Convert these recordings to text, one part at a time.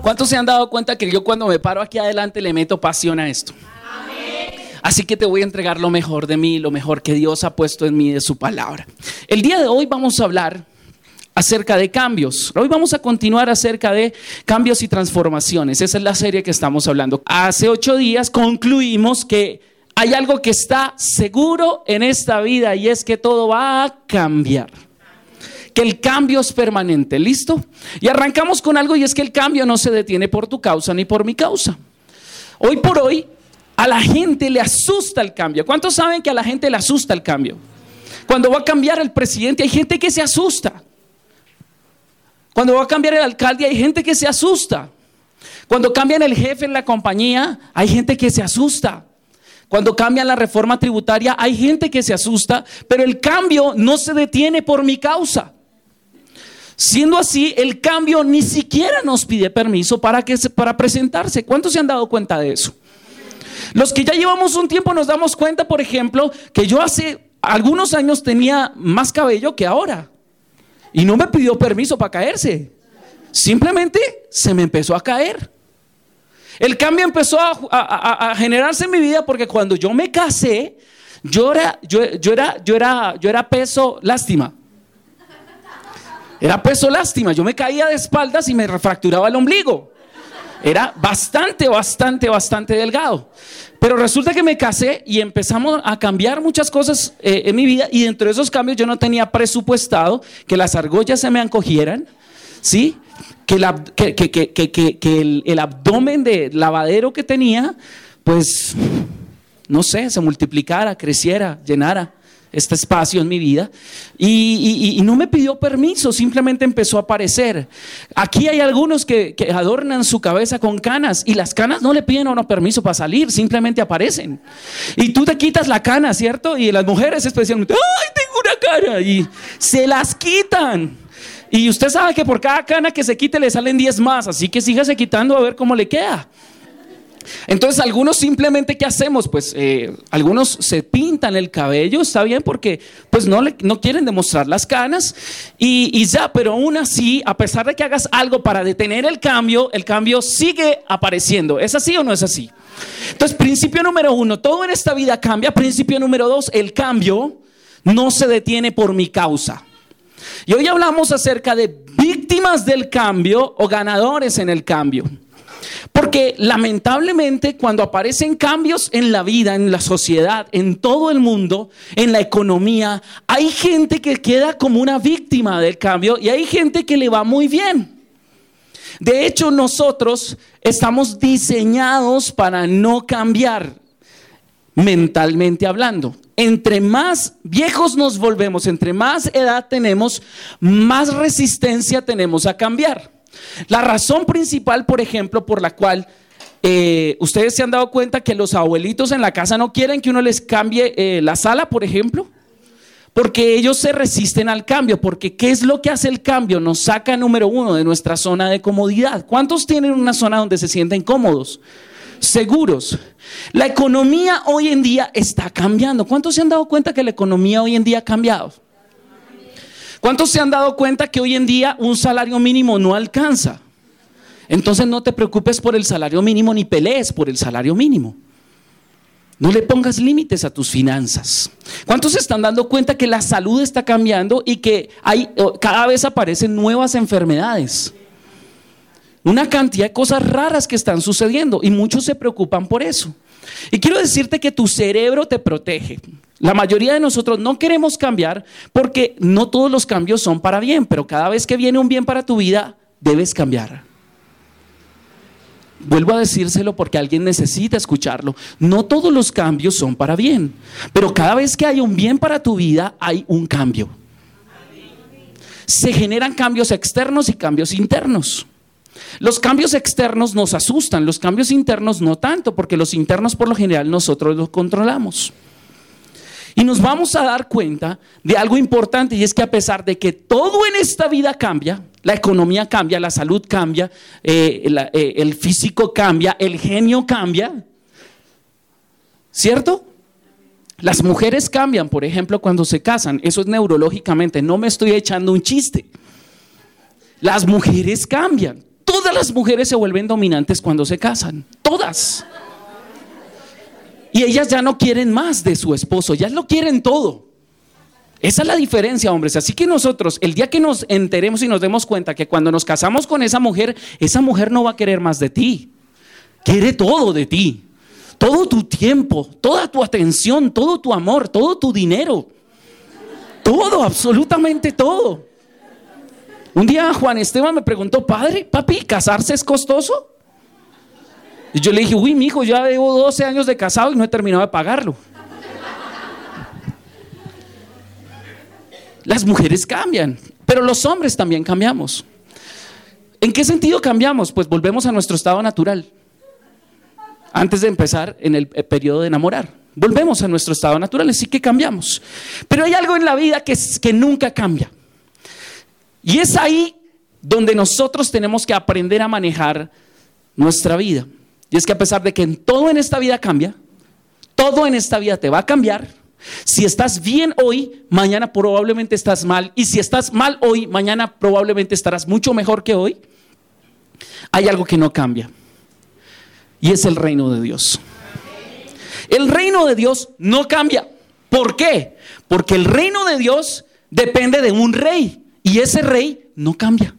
¿Cuántos se han dado cuenta que yo cuando me paro aquí adelante le meto pasión a esto? Así que te voy a entregar lo mejor de mí, lo mejor que Dios ha puesto en mí de su palabra. El día de hoy vamos a hablar acerca de cambios. Hoy vamos a continuar acerca de cambios y transformaciones. Esa es la serie que estamos hablando. Hace ocho días concluimos que hay algo que está seguro en esta vida y es que todo va a cambiar que el cambio es permanente. ¿Listo? Y arrancamos con algo y es que el cambio no se detiene por tu causa ni por mi causa. Hoy por hoy a la gente le asusta el cambio. ¿Cuántos saben que a la gente le asusta el cambio? Cuando va a cambiar el presidente hay gente que se asusta. Cuando va a cambiar el alcalde hay gente que se asusta. Cuando cambian el jefe en la compañía hay gente que se asusta. Cuando cambian la reforma tributaria hay gente que se asusta, pero el cambio no se detiene por mi causa. Siendo así, el cambio ni siquiera nos pide permiso para, que para presentarse. ¿Cuántos se han dado cuenta de eso? Los que ya llevamos un tiempo nos damos cuenta, por ejemplo, que yo hace algunos años tenía más cabello que ahora. Y no me pidió permiso para caerse. Simplemente se me empezó a caer. El cambio empezó a, generarse en mi vida porque cuando yo me casé, yo era, yo, era, yo, era, yo era peso lástima. Era peso lástima. Yo me caía de espaldas y me refracturaba el ombligo. Era bastante, bastante, bastante delgado. Pero resulta que me casé y empezamos a cambiar muchas cosas eh, en mi vida y dentro de esos cambios yo no tenía presupuestado que las argollas se me encogieran, ¿sí? Que, el, el abdomen de lavadero que tenía, pues, no sé, se multiplicara, creciera, llenara este espacio en mi vida y, no me pidió permiso, simplemente empezó a aparecer. Aquí hay algunos que, adornan su cabeza con canas y las canas no le piden permiso para salir, simplemente aparecen. Y tú te quitas la cana, ¿cierto? Y las mujeres especialmente, ¡ay, tengo una cara! Y se las quitan. Y usted sabe que por cada cana que se quite le salen 10 más, así que sígase quitando a ver cómo le queda. Entonces, algunos simplemente, ¿qué hacemos? Pues eh, algunos se pintan el cabello, está bien, porque pues no, no quieren demostrar las canas y, ya, pero aún así, a pesar de que hagas algo para detener el cambio, el cambio sigue apareciendo. ¿Es así o no es así? Entonces, principio número uno, todo en esta vida cambia. Principio número dos, el cambio no se detiene por mi causa. Y hoy hablamos acerca de víctimas del cambio o ganadores en el cambio. Porque lamentablemente cuando aparecen cambios en la vida, en la sociedad, en todo el mundo, en la economía, hay gente que queda como una víctima del cambio y hay gente que le va muy bien. De hecho, nosotros estamos diseñados para no cambiar mentalmente hablando. Entre más viejos nos volvemos, entre más edad tenemos, más resistencia tenemos a cambiar. La razón principal, por ejemplo, por la cual eh, ustedes se han dado cuenta que los abuelitos en la casa no quieren que uno les cambie eh, la sala, por ejemplo, porque ellos se resisten al cambio, porque ¿qué es lo que hace el cambio? Nos saca número uno de nuestra zona de comodidad. ¿Cuántos tienen una zona donde se sienten cómodos? Seguros. La economía hoy en día está cambiando. ¿Cuántos se han dado cuenta que la economía hoy en día ha cambiado? ¿Cuántos se han dado cuenta que hoy en día un salario mínimo no alcanza? Entonces no te preocupes por el salario mínimo ni pelees por el salario mínimo. No le pongas límites a tus finanzas. ¿Cuántos se están dando cuenta que la salud está cambiando y que hay, cada vez aparecen nuevas enfermedades? Una cantidad de cosas raras que están sucediendo y muchos se preocupan por eso. Y quiero decirte que tu cerebro te protege. La mayoría de nosotros no queremos cambiar porque no todos los cambios son para bien, pero cada vez que viene un bien para tu vida, debes cambiar. Vuelvo a decírselo porque alguien necesita escucharlo. No todos los cambios son para bien, pero cada vez que hay un bien para tu vida, hay un cambio. Se generan cambios externos y cambios internos. Los cambios externos nos asustan, los cambios internos no tanto, porque los internos por lo general nosotros los controlamos. Y nos vamos a dar cuenta de algo importante y es que a pesar de que todo en esta vida cambia, la economía cambia, la salud cambia, eh, eh, el físico cambia, el genio cambia, ¿cierto? Las mujeres cambian, por ejemplo, cuando se casan. Eso es neurológicamente. No me estoy echando un chiste. Las mujeres cambian. Todas las mujeres se vuelven dominantes cuando se casan. Todas. Y ellas ya no quieren más de su esposo, ya lo quieren todo. Esa es la diferencia, hombres. Así que nosotros, el día que nos enteremos y nos demos cuenta que cuando nos casamos con esa mujer, esa mujer no va a querer más de ti. Quiere todo de ti. Todo tu tiempo, toda tu atención, todo tu amor, todo tu dinero. Todo, absolutamente todo. Un día Juan Esteban me preguntó, padre, papi, ¿casarse es costoso? Y yo le dije, uy, mi hijo, ya llevo 12 años de casado y no he terminado de pagarlo. Las mujeres cambian, pero los hombres también cambiamos. ¿En qué sentido cambiamos? Pues volvemos a nuestro estado natural. Antes de empezar en el periodo de enamorar. Volvemos a nuestro estado natural, así que cambiamos. Pero hay algo en la vida que, que nunca cambia. Y es ahí donde nosotros tenemos que aprender a manejar nuestra vida. Y es que a pesar de que todo en esta vida cambia, todo en esta vida te va a cambiar. Si estás bien hoy, mañana probablemente estás mal. Y si estás mal hoy, mañana probablemente estarás mucho mejor que hoy. Hay algo que no cambia. Y es el reino de Dios. El reino de Dios no cambia. ¿Por qué? Porque el reino de Dios depende de un rey. Y ese rey no cambia.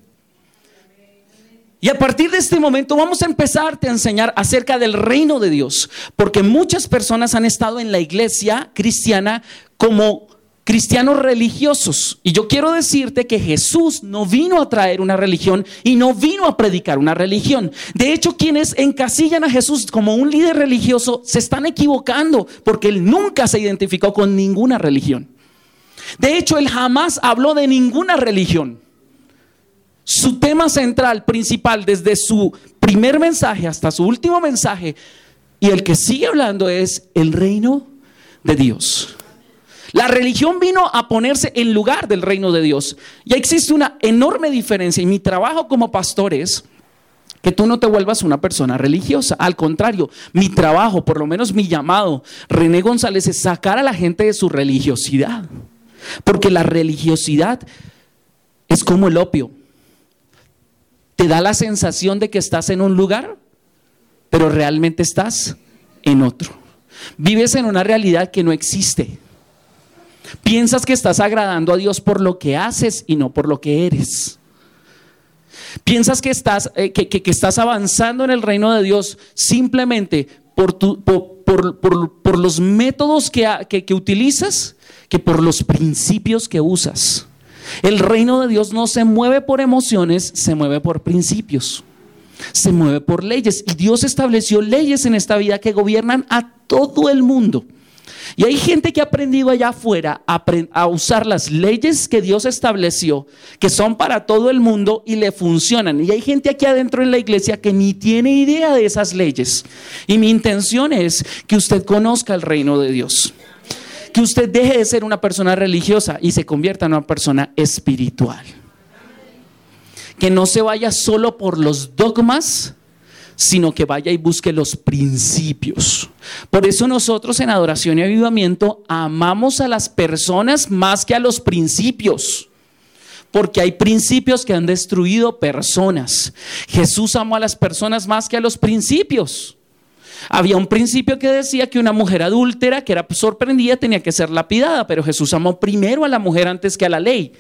Y a partir de este momento vamos a empezarte a enseñar acerca del reino de Dios, porque muchas personas han estado en la iglesia cristiana como cristianos religiosos. Y yo quiero decirte que Jesús no vino a traer una religión y no vino a predicar una religión. De hecho, quienes encasillan a Jesús como un líder religioso se están equivocando, porque él nunca se identificó con ninguna religión. De hecho, él jamás habló de ninguna religión. Su tema central, principal, desde su primer mensaje hasta su último mensaje, y el que sigue hablando es el reino de Dios. La religión vino a ponerse en lugar del reino de Dios. Y existe una enorme diferencia. Y mi trabajo como pastor es que tú no te vuelvas una persona religiosa. Al contrario, mi trabajo, por lo menos mi llamado, René González, es sacar a la gente de su religiosidad. Porque la religiosidad es como el opio te da la sensación de que estás en un lugar, pero realmente estás en otro. Vives en una realidad que no existe. Piensas que estás agradando a Dios por lo que haces y no por lo que eres. Piensas que estás, eh, que, estás avanzando en el reino de Dios simplemente por, los métodos que, que utilizas que por los principios que usas. El reino de Dios no se mueve por emociones, se mueve por principios. Se mueve por leyes. Y Dios estableció leyes en esta vida que gobiernan a todo el mundo. Y hay gente que ha aprendido allá afuera a, usar las leyes que Dios estableció, que son para todo el mundo y le funcionan. Y hay gente aquí adentro en la iglesia que ni tiene idea de esas leyes. Y mi intención es que usted conozca el reino de Dios que usted deje de ser una persona religiosa y se convierta en una persona espiritual. Que no se vaya solo por los dogmas, sino que vaya y busque los principios. Por eso nosotros en adoración y avivamiento amamos a las personas más que a los principios. Porque hay principios que han destruido personas. Jesús amó a las personas más que a los principios. Había un principio que decía que una mujer adúltera que era sorprendida tenía que ser lapidada, pero Jesús amó primero a la mujer antes que a la ley.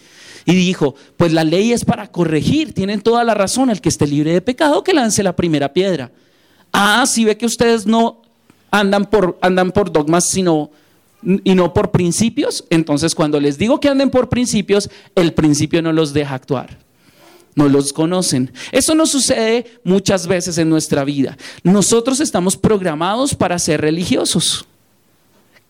Y dijo, pues la ley es para corregir, tienen toda la razón, el que esté libre de pecado que lance la primera piedra. Ah, si ve que ustedes no andan por, andan por dogmas, sino y no por principios, entonces cuando les digo que anden por principios, el principio no los deja actuar no los conocen. Eso no sucede muchas veces en nuestra vida. Nosotros estamos programados para ser religiosos.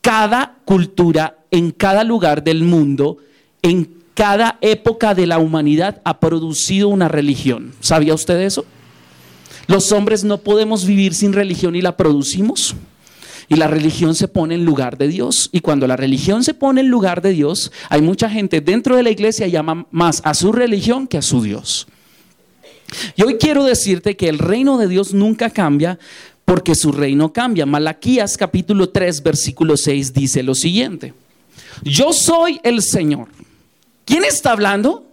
Cada cultura, en cada lugar del mundo, en cada época de la humanidad ha producido una religión. ¿Sabía usted eso? Los hombres no podemos vivir sin religión y la producimos. Y la religión se pone en lugar de Dios. Y cuando la religión se pone en lugar de Dios, hay mucha gente dentro de la iglesia llama más a su religión que a su Dios. Y hoy quiero decirte que el reino de Dios nunca cambia porque su reino cambia. Malaquías capítulo 3, versículo 6 dice lo siguiente. Yo soy el Señor. ¿Quién está hablando?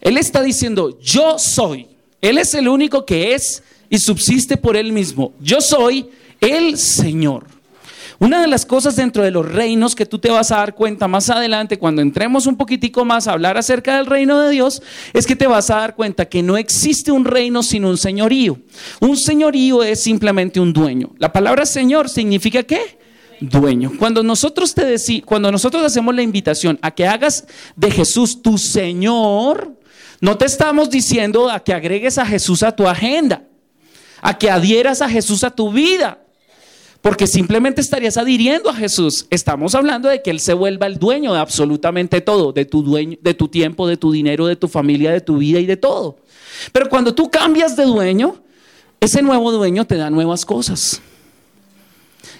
Él está diciendo, yo soy. Él es el único que es y subsiste por él mismo. Yo soy el Señor. Una de las cosas dentro de los reinos que tú te vas a dar cuenta más adelante, cuando entremos un poquitico más a hablar acerca del reino de Dios, es que te vas a dar cuenta que no existe un reino sin un señorío. Un señorío es simplemente un dueño. La palabra Señor significa qué? Dueño. Cuando nosotros te deci cuando nosotros hacemos la invitación a que hagas de Jesús tu Señor, no te estamos diciendo a que agregues a Jesús a tu agenda, a que adhieras a Jesús a tu vida porque simplemente estarías adhiriendo a Jesús. Estamos hablando de que Él se vuelva el dueño de absolutamente todo, de tu, dueño, de tu tiempo, de tu dinero, de tu familia, de tu vida y de todo. Pero cuando tú cambias de dueño, ese nuevo dueño te da nuevas cosas.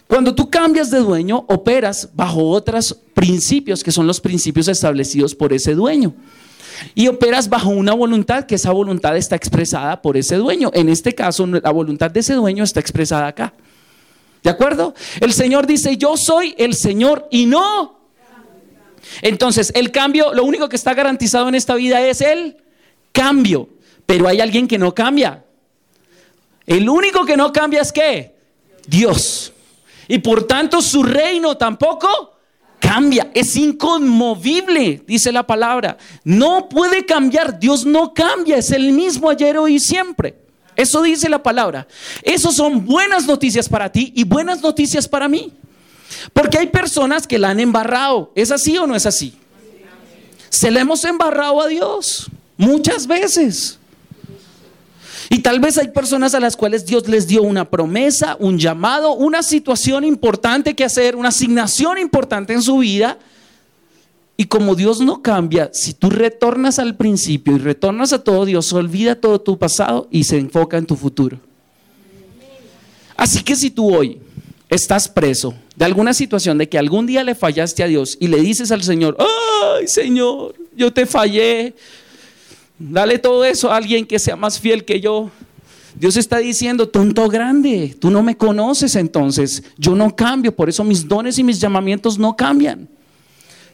Cuando tú cambias de dueño, operas bajo otros principios que son los principios establecidos por ese dueño. Y operas bajo una voluntad que esa voluntad está expresada por ese dueño. En este caso, la voluntad de ese dueño está expresada acá. ¿De acuerdo? El Señor dice, yo soy el Señor y no. Entonces, el cambio, lo único que está garantizado en esta vida es el cambio. Pero hay alguien que no cambia. El único que no cambia es qué? Dios. Y por tanto su reino tampoco cambia. Es inconmovible, dice la palabra. No puede cambiar. Dios no cambia. Es el mismo ayer, hoy y siempre. Eso dice la palabra. Eso son buenas noticias para ti y buenas noticias para mí. Porque hay personas que la han embarrado. ¿Es así o no es así? Se le hemos embarrado a Dios muchas veces. Y tal vez hay personas a las cuales Dios les dio una promesa, un llamado, una situación importante que hacer, una asignación importante en su vida y como Dios no cambia, si tú retornas al principio y retornas a todo Dios, olvida todo tu pasado y se enfoca en tu futuro. Así que si tú hoy estás preso de alguna situación de que algún día le fallaste a Dios y le dices al Señor, ay Señor, yo te fallé, dale todo eso a alguien que sea más fiel que yo. Dios está diciendo, tonto grande, tú no me conoces entonces, yo no cambio, por eso mis dones y mis llamamientos no cambian.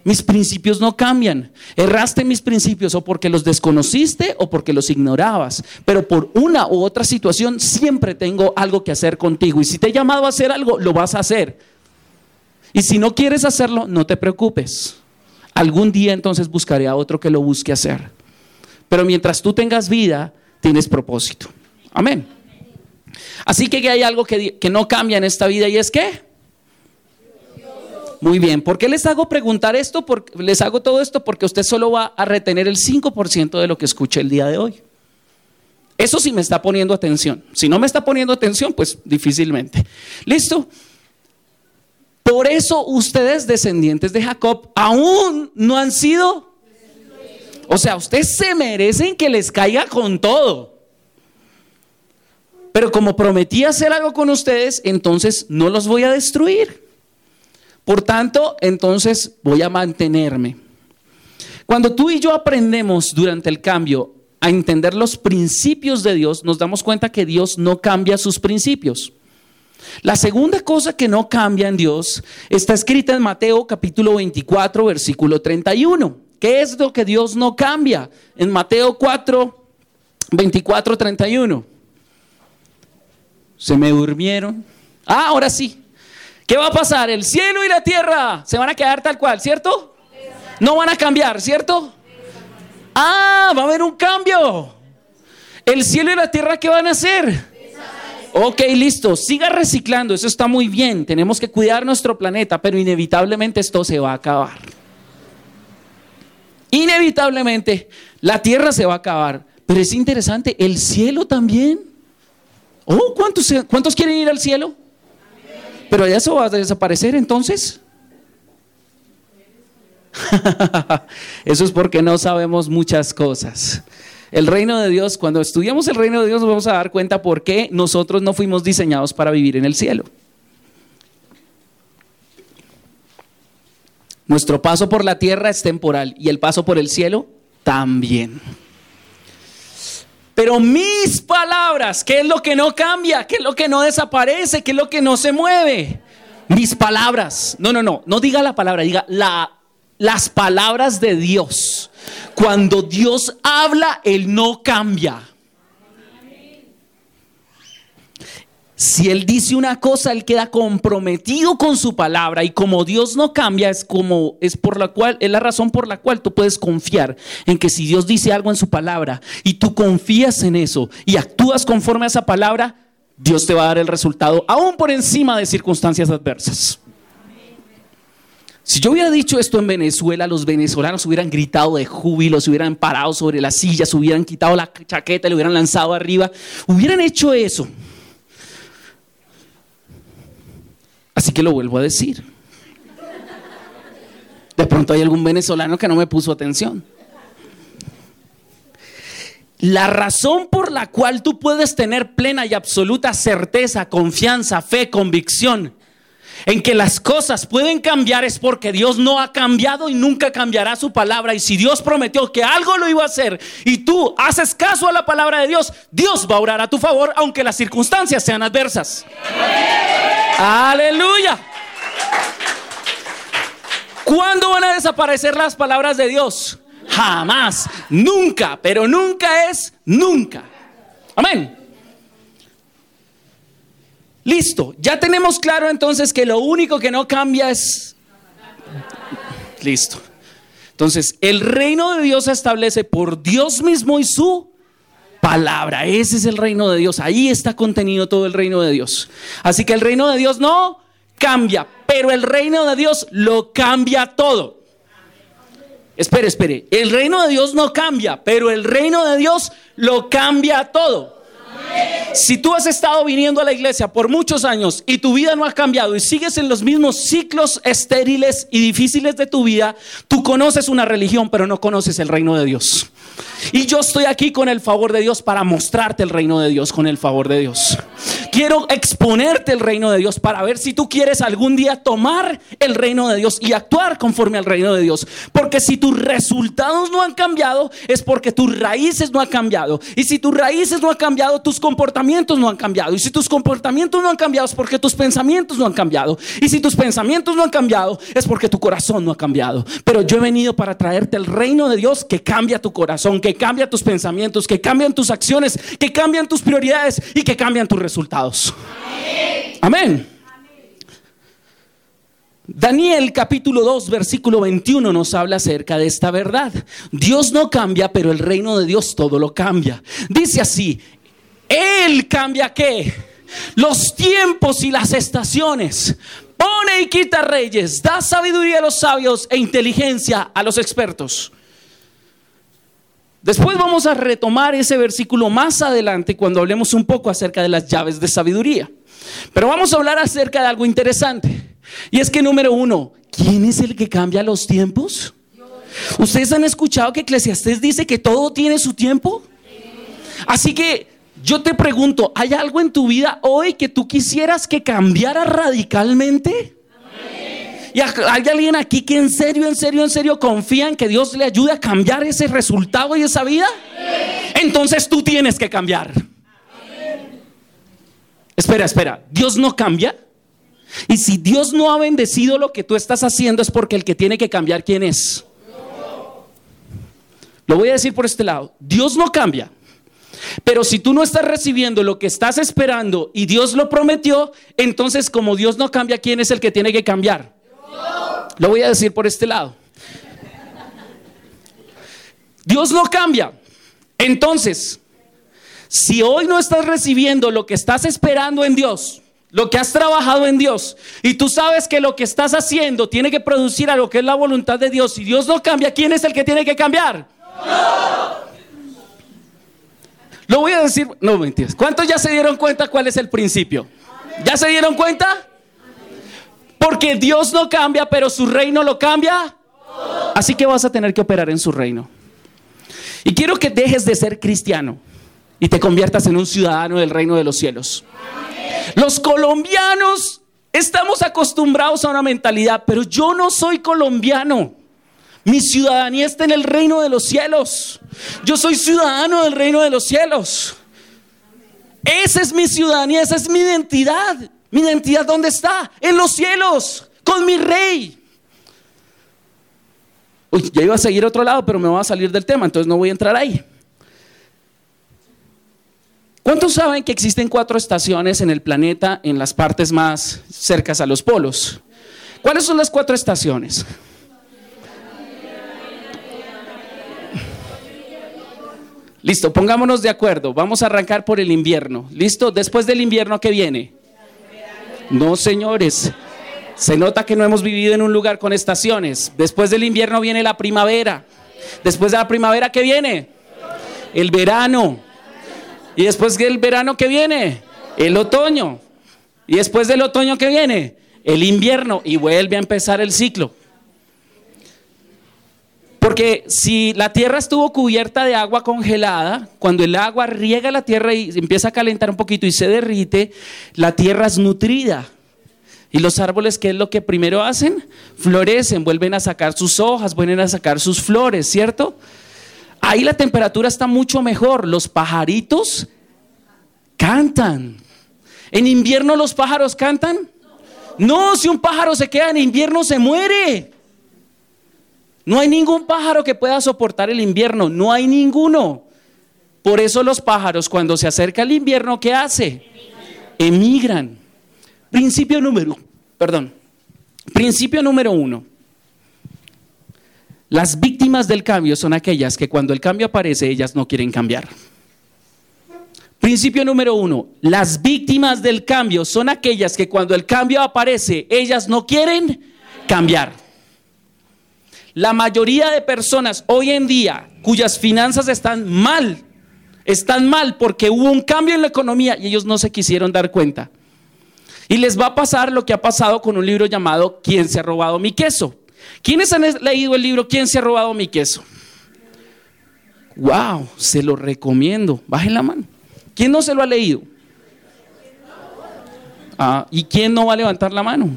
Mis principios no cambian. Erraste mis principios o porque los desconociste o porque los ignorabas. Pero por una u otra situación siempre tengo algo que hacer contigo. Y si te he llamado a hacer algo, lo vas a hacer. Y si no quieres hacerlo, no te preocupes. Algún día entonces buscaré a otro que lo busque hacer. Pero mientras tú tengas vida, tienes propósito. Amén. Así que hay algo que, que no cambia en esta vida y es que muy bien, ¿por qué les hago preguntar esto? Les hago todo esto porque usted solo va a retener el 5% de lo que escuché el día de hoy. Eso sí me está poniendo atención. Si no me está poniendo atención, pues difícilmente. ¿Listo? Por eso ustedes, descendientes de Jacob, aún no han sido... O sea, ustedes se merecen que les caiga con todo. Pero como prometí hacer algo con ustedes, entonces no los voy a destruir. Por tanto, entonces voy a mantenerme. Cuando tú y yo aprendemos durante el cambio a entender los principios de Dios, nos damos cuenta que Dios no cambia sus principios. La segunda cosa que no cambia en Dios está escrita en Mateo capítulo 24, versículo 31. ¿Qué es lo que Dios no cambia? En Mateo 4, 24, 31. Se me durmieron. Ah, ahora sí. ¿Qué va a pasar? El cielo y la tierra se van a quedar tal cual, ¿cierto? No van a cambiar, ¿cierto? Ah, va a haber un cambio. El cielo y la tierra, ¿qué van a hacer? Ok, listo, siga reciclando, eso está muy bien, tenemos que cuidar nuestro planeta, pero inevitablemente esto se va a acabar. Inevitablemente la tierra se va a acabar, pero es interesante, el cielo también. Oh, ¿cuántos, ¿cuántos quieren ir al cielo? Pero eso va a desaparecer entonces. Eso es porque no sabemos muchas cosas. El reino de Dios, cuando estudiamos el reino de Dios, nos vamos a dar cuenta por qué nosotros no fuimos diseñados para vivir en el cielo. Nuestro paso por la tierra es temporal y el paso por el cielo también. Pero mis palabras, ¿qué es lo que no cambia? ¿Qué es lo que no desaparece? ¿Qué es lo que no se mueve? Mis palabras. No, no, no. No diga la palabra, diga la, las palabras de Dios. Cuando Dios habla, Él no cambia. Si él dice una cosa, él queda comprometido con su palabra y como Dios no cambia, es como es por la cual es la razón por la cual tú puedes confiar en que si Dios dice algo en su palabra y tú confías en eso y actúas conforme a esa palabra, Dios te va a dar el resultado aún por encima de circunstancias adversas. Si yo hubiera dicho esto en Venezuela, los venezolanos hubieran gritado de júbilo, se hubieran parado sobre las sillas, hubieran quitado la chaqueta, le hubieran lanzado arriba, hubieran hecho eso. Así que lo vuelvo a decir. De pronto hay algún venezolano que no me puso atención. La razón por la cual tú puedes tener plena y absoluta certeza, confianza, fe, convicción en que las cosas pueden cambiar es porque Dios no ha cambiado y nunca cambiará su palabra. Y si Dios prometió que algo lo iba a hacer y tú haces caso a la palabra de Dios, Dios va a orar a tu favor aunque las circunstancias sean adversas. Aleluya. ¿Cuándo van a desaparecer las palabras de Dios? Jamás, nunca, pero nunca es nunca. Amén. Listo, ya tenemos claro entonces que lo único que no cambia es... Listo. Entonces, el reino de Dios se establece por Dios mismo y su palabra. Ese es el reino de Dios. Ahí está contenido todo el reino de Dios. Así que el reino de Dios no cambia, pero el reino de Dios lo cambia todo. Espere, espere. El reino de Dios no cambia, pero el reino de Dios lo cambia todo. Si tú has estado viniendo a la iglesia por muchos años y tu vida no ha cambiado y sigues en los mismos ciclos estériles y difíciles de tu vida, tú conoces una religión, pero no conoces el reino de Dios. Y yo estoy aquí con el favor de Dios para mostrarte el reino de Dios con el favor de Dios. Quiero exponerte el reino de Dios para ver si tú quieres algún día tomar el reino de Dios y actuar conforme al reino de Dios. Porque si tus resultados no han cambiado, es porque tus raíces no han cambiado. Y si tus raíces no han cambiado, tus comportamientos no han cambiado. Y si tus comportamientos no han cambiado, es porque tus pensamientos no han cambiado. Y si tus pensamientos no han cambiado, es porque tu corazón no ha cambiado. Pero yo he venido para traerte el reino de Dios que cambia tu corazón, que cambia tus pensamientos, que cambian tus acciones, que cambian tus prioridades y que cambian tus resultados. Amén. Daniel capítulo 2 versículo 21 nos habla acerca de esta verdad. Dios no cambia, pero el reino de Dios todo lo cambia. Dice así, Él cambia qué? Los tiempos y las estaciones. Pone y quita reyes, da sabiduría a los sabios e inteligencia a los expertos. Después vamos a retomar ese versículo más adelante cuando hablemos un poco acerca de las llaves de sabiduría. Pero vamos a hablar acerca de algo interesante. Y es que número uno, ¿quién es el que cambia los tiempos? ¿Ustedes han escuchado que Eclesiastés dice que todo tiene su tiempo? Así que yo te pregunto, ¿hay algo en tu vida hoy que tú quisieras que cambiara radicalmente? ¿Y hay alguien aquí que en serio, en serio, en serio confía en que Dios le ayude a cambiar ese resultado y esa vida? Entonces tú tienes que cambiar. Espera, espera. ¿Dios no cambia? Y si Dios no ha bendecido lo que tú estás haciendo es porque el que tiene que cambiar, ¿quién es? Lo voy a decir por este lado. Dios no cambia. Pero si tú no estás recibiendo lo que estás esperando y Dios lo prometió, entonces como Dios no cambia, ¿quién es el que tiene que cambiar? Lo voy a decir por este lado. Dios no cambia. Entonces, si hoy no estás recibiendo lo que estás esperando en Dios, lo que has trabajado en Dios, y tú sabes que lo que estás haciendo tiene que producir a lo que es la voluntad de Dios, y Dios no cambia, ¿quién es el que tiene que cambiar? Lo voy a decir, no mentiras. ¿Cuántos ya se dieron cuenta cuál es el principio? ¿Ya se dieron cuenta? Porque Dios no cambia, pero su reino lo cambia. Así que vas a tener que operar en su reino. Y quiero que dejes de ser cristiano y te conviertas en un ciudadano del reino de los cielos. Los colombianos estamos acostumbrados a una mentalidad, pero yo no soy colombiano. Mi ciudadanía está en el reino de los cielos. Yo soy ciudadano del reino de los cielos. Esa es mi ciudadanía, esa es mi identidad. Mi identidad, ¿dónde está? En los cielos, con mi rey. Uy, ya iba a seguir otro lado, pero me voy a salir del tema, entonces no voy a entrar ahí. ¿Cuántos saben que existen cuatro estaciones en el planeta en las partes más cercas a los polos? ¿Cuáles son las cuatro estaciones? Listo, pongámonos de acuerdo. Vamos a arrancar por el invierno. ¿Listo? Después del invierno, ¿qué viene? No, señores. Se nota que no hemos vivido en un lugar con estaciones. Después del invierno viene la primavera. Después de la primavera, ¿qué viene? El verano. Y después del verano, ¿qué viene? El otoño. Y después del otoño, ¿qué viene? El invierno. Y vuelve a empezar el ciclo. Porque si la tierra estuvo cubierta de agua congelada, cuando el agua riega la tierra y empieza a calentar un poquito y se derrite, la tierra es nutrida. Y los árboles, ¿qué es lo que primero hacen? Florecen, vuelven a sacar sus hojas, vuelven a sacar sus flores, ¿cierto? Ahí la temperatura está mucho mejor. Los pajaritos cantan. ¿En invierno los pájaros cantan? No, si un pájaro se queda en invierno se muere. No hay ningún pájaro que pueda soportar el invierno, no hay ninguno. Por eso los pájaros cuando se acerca el invierno, ¿qué hace? Emigran. Principio número, perdón, principio número uno. Las víctimas del cambio son aquellas que cuando el cambio aparece, ellas no quieren cambiar. Principio número uno, las víctimas del cambio son aquellas que cuando el cambio aparece, ellas no quieren cambiar. La mayoría de personas hoy en día cuyas finanzas están mal, están mal porque hubo un cambio en la economía y ellos no se quisieron dar cuenta. Y les va a pasar lo que ha pasado con un libro llamado ¿Quién se ha robado mi queso? ¿Quiénes han leído el libro ¿Quién se ha robado mi queso? Wow, se lo recomiendo. Bajen la mano. ¿Quién no se lo ha leído? Ah, ¿Y quién no va a levantar la mano?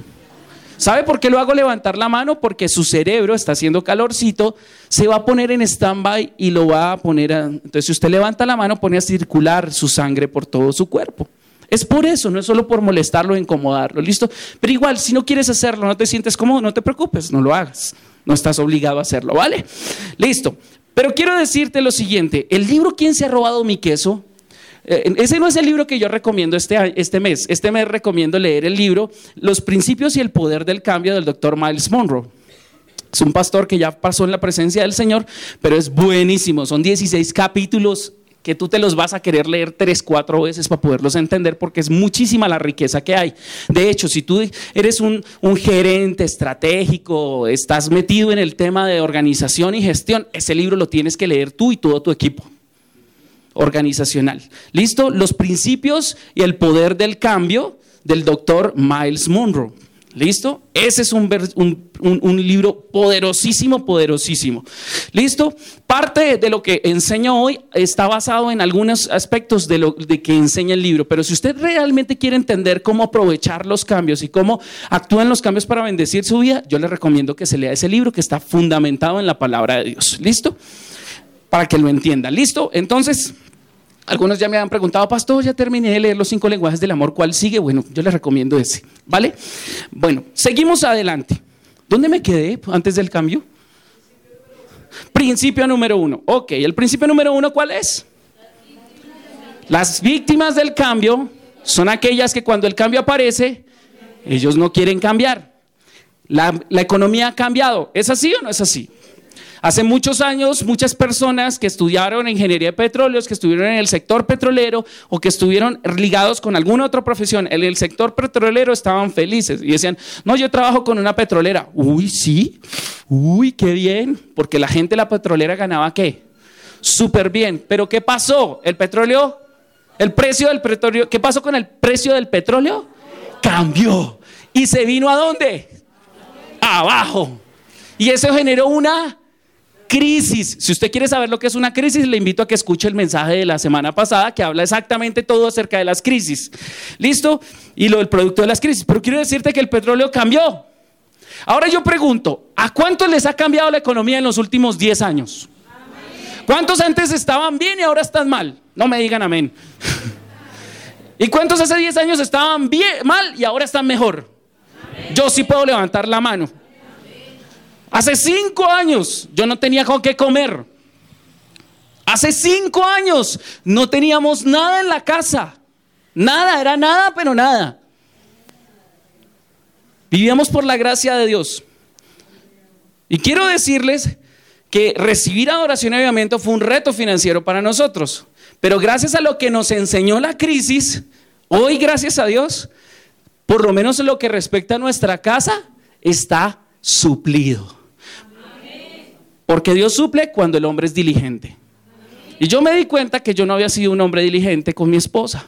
¿Sabe por qué lo hago levantar la mano? Porque su cerebro está haciendo calorcito, se va a poner en stand-by y lo va a poner a... Entonces, si usted levanta la mano, pone a circular su sangre por todo su cuerpo. Es por eso, no es solo por molestarlo o incomodarlo, ¿listo? Pero igual, si no quieres hacerlo, no te sientes cómodo, no te preocupes, no lo hagas. No estás obligado a hacerlo, ¿vale? Listo. Pero quiero decirte lo siguiente, el libro ¿Quién se ha robado mi queso? Eh, ese no es el libro que yo recomiendo este, este mes. Este mes recomiendo leer el libro Los principios y el poder del cambio del doctor Miles Monroe. Es un pastor que ya pasó en la presencia del Señor, pero es buenísimo. Son 16 capítulos que tú te los vas a querer leer tres, cuatro veces para poderlos entender, porque es muchísima la riqueza que hay. De hecho, si tú eres un, un, gerente estratégico, estás metido en el tema de organización y gestión, ese libro lo tienes que leer tú y todo tu equipo organizacional. ¿Listo? Los principios y el poder del cambio del doctor Miles Monroe. ¿Listo? Ese es un, libro poderosísimo, poderosísimo. ¿Listo? Parte de lo que enseño hoy está basado en algunos aspectos de lo de que enseña el libro, pero si usted realmente quiere entender cómo aprovechar los cambios y cómo actúan los cambios para bendecir su vida, yo le recomiendo que se lea ese libro que está fundamentado en la palabra de Dios. ¿Listo? Para que lo entienda. ¿Listo? Entonces... Algunos ya me han preguntado, pastor, ya terminé de leer los cinco lenguajes del amor, ¿cuál sigue? Bueno, yo les recomiendo ese, ¿vale? Bueno, seguimos adelante. ¿Dónde me quedé antes del cambio? Principio número uno. Ok, el principio número uno, ¿cuál es? Las víctimas del cambio son aquellas que cuando el cambio aparece, ellos no quieren cambiar. La, la economía ha cambiado. ¿Es así o no es así? Hace muchos años, muchas personas que estudiaron ingeniería de petróleos, que estuvieron en el sector petrolero o que estuvieron ligados con alguna otra profesión en el sector petrolero estaban felices y decían, no, yo trabajo con una petrolera. Uy, sí, uy, qué bien, porque la gente de la petrolera ganaba qué? Súper bien. Pero ¿qué pasó? El petróleo, el precio del petróleo, ¿qué pasó con el precio del petróleo? Cambió. ¿Y se vino a dónde? Abajo. Y eso generó una crisis. Si usted quiere saber lo que es una crisis, le invito a que escuche el mensaje de la semana pasada que habla exactamente todo acerca de las crisis. ¿Listo? Y lo del producto de las crisis. Pero quiero decirte que el petróleo cambió. Ahora yo pregunto, ¿a cuántos les ha cambiado la economía en los últimos 10 años? ¿Cuántos antes estaban bien y ahora están mal? No me digan amén. ¿Y cuántos hace 10 años estaban bien, mal y ahora están mejor? Yo sí puedo levantar la mano. Hace 5 años yo no tenía con qué comer. Hace 5 años no teníamos nada en la casa. Nada, era nada, pero nada. Vivíamos por la gracia de Dios. Y quiero decirles que recibir adoración y avivamiento fue un reto financiero para nosotros. Pero gracias a lo que nos enseñó la crisis, hoy gracias a Dios, por lo menos en lo que respecta a nuestra casa, está suplido. Porque Dios suple cuando el hombre es diligente. Y yo me di cuenta que yo no había sido un hombre diligente con mi esposa.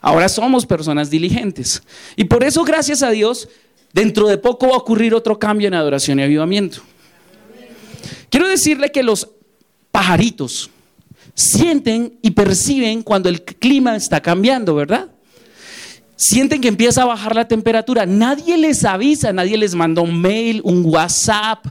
Ahora somos personas diligentes. Y por eso, gracias a Dios, dentro de poco va a ocurrir otro cambio en adoración y avivamiento. Quiero decirle que los pajaritos sienten y perciben cuando el clima está cambiando, ¿verdad? Sienten que empieza a bajar la temperatura. Nadie les avisa, nadie les manda un mail, un WhatsApp.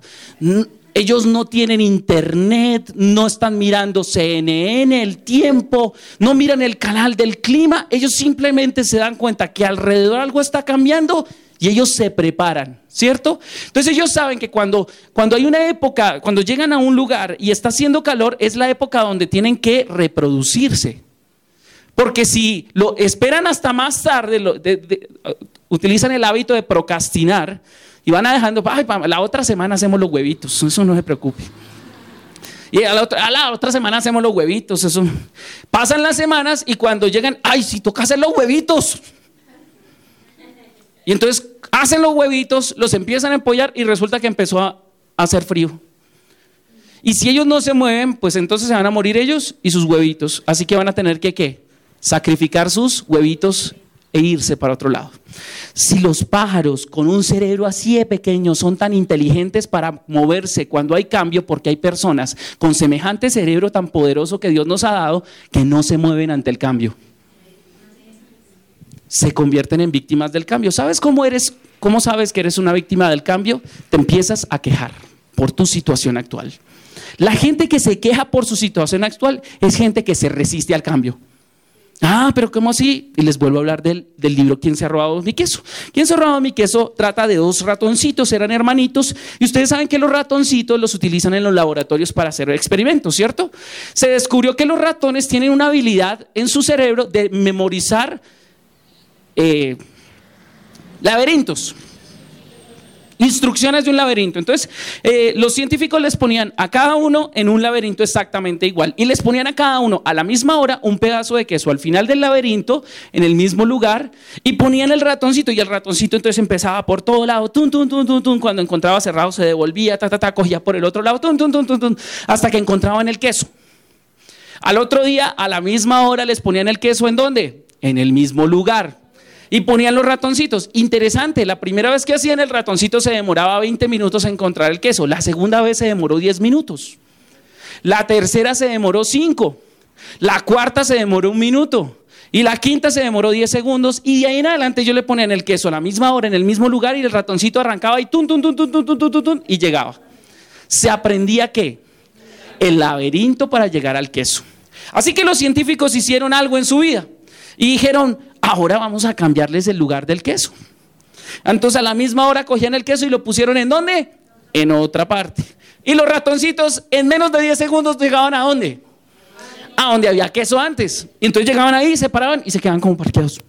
Ellos no tienen internet, no están mirando CNN, el tiempo, no miran el canal del clima. Ellos simplemente se dan cuenta que alrededor algo está cambiando y ellos se preparan, ¿cierto? Entonces ellos saben que cuando, cuando hay una época, cuando llegan a un lugar y está haciendo calor, es la época donde tienen que reproducirse. Porque si lo esperan hasta más tarde, utilizan el hábito de procrastinar y van a dejando, Ay, la otra semana hacemos los huevitos, eso no se preocupe. Y a la, otra, a la, otra, semana hacemos los huevitos. Eso. Pasan las semanas y cuando llegan, ay, si toca hacer los huevitos. Y entonces hacen los huevitos, los empiezan a empollar y resulta que empezó a hacer frío. Y si ellos no se mueven, pues entonces se van a morir ellos y sus huevitos. Así que van a tener que, ¿qué? Sacrificar sus huevitos e irse para otro lado. Si los pájaros con un cerebro así de pequeño son tan inteligentes para moverse cuando hay cambio, porque hay personas con semejante cerebro tan poderoso que Dios nos ha dado que no se mueven ante el cambio se convierten en víctimas del cambio. ¿Sabes cómo eres? ¿Cómo sabes que eres una víctima del cambio? Te empiezas a quejar por tu situación actual. La gente que se queja por su situación actual es gente que se resiste al cambio. Ah, pero ¿cómo así? Y les vuelvo a hablar del, del, libro ¿Quién se ha robado mi queso? ¿Quién se ha robado mi queso? Trata de dos ratoncitos, eran hermanitos, y ustedes saben que los ratoncitos los utilizan en los laboratorios para hacer experimentos, ¿cierto? Se descubrió que los ratones tienen una habilidad en su cerebro de memorizar eh, laberintos. Instrucciones de un laberinto. Entonces, eh, los científicos les ponían a cada uno en un laberinto exactamente igual y les ponían a cada uno a la misma hora un pedazo de queso al final del laberinto, en el mismo lugar, y ponían el ratoncito y el ratoncito entonces empezaba por todo lado, tum, tum, tum, tum, tum, cuando encontraba cerrado se devolvía, ta, ta, ta, cogía por el otro lado, tum, tum, tum, tum, tum, hasta que encontraban el queso. Al otro día, a la misma hora, les ponían el queso en dónde? En el mismo lugar. Y ponían los ratoncitos. Interesante, la primera vez que hacían el ratoncito se demoraba 20 minutos en encontrar el queso. La segunda vez se demoró 10 minutos. La tercera se demoró 5. La cuarta se demoró un minuto. Y la quinta se demoró 10 segundos. Y de ahí en adelante yo le ponía el queso a la misma hora, en el mismo lugar, y el ratoncito arrancaba y tum, tum, tum, tum, tum, tum, tum, tum, y llegaba. Se aprendía qué? El laberinto para llegar al queso. Así que los científicos hicieron algo en su vida y dijeron, ahora vamos a cambiarles el lugar del queso. Entonces a la misma hora cogían el queso y lo pusieron en dónde? En otra parte. Y los ratoncitos en menos de 10 segundos llegaban a dónde? A donde había queso antes. Y entonces llegaban ahí, se paraban y se quedaban como parqueados.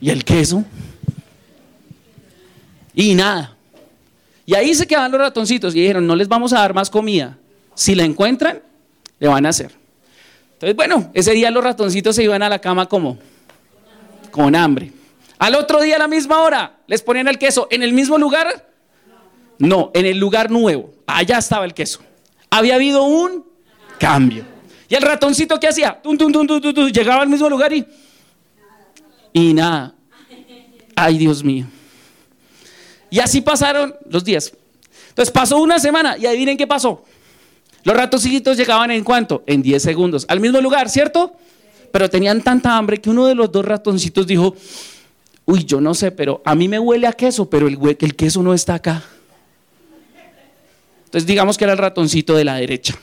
Y el queso. Y nada. Y ahí se quedaban los ratoncitos y dijeron, no les vamos a dar más comida. Si la encuentran, le van a hacer. Entonces, bueno, ese día los ratoncitos se iban a la cama como con hambre. Al otro día a la misma hora les ponían el queso en el mismo lugar. No, en el lugar nuevo. Allá estaba el queso. Había habido un cambio. Y el ratoncito qué hacía? llegaba al mismo lugar y y nada. Ay, Dios mío. Y así pasaron los días. Entonces pasó una semana y adivinen qué pasó. Los ratoncitos llegaban en cuánto? En 10 segundos. Al mismo lugar, ¿cierto? Pero tenían tanta hambre que uno de los dos ratoncitos dijo, uy, yo no sé, pero a mí me huele a queso, pero el, queso no está acá. Entonces digamos que era el ratoncito de la derecha.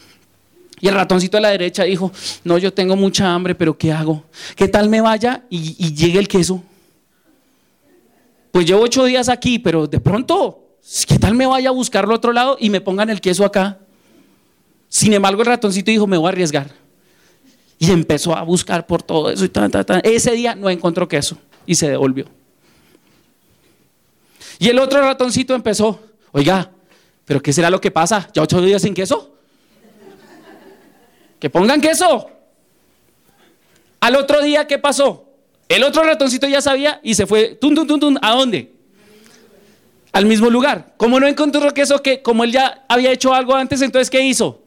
Y el ratoncito de la derecha dijo, no, yo tengo mucha hambre, pero ¿qué hago? ¿Qué tal me vaya y, y llegue el queso? Pues llevo ocho días aquí, pero de pronto, ¿qué tal me vaya a buscarlo a otro lado y me pongan el queso acá? Sin embargo, el ratoncito dijo, me voy a arriesgar. Y empezó a buscar por todo eso y Ese día no encontró queso y se devolvió. Y el otro ratoncito empezó, oiga, ¿pero qué será lo que pasa? ¿Ya ocho días sin queso? Que pongan queso. Al otro día, ¿qué pasó? El otro ratoncito ya sabía y se fue, ¿a dónde? Al mismo lugar. Como no encontró queso, que como él ya había hecho algo antes, entonces ¿qué hizo?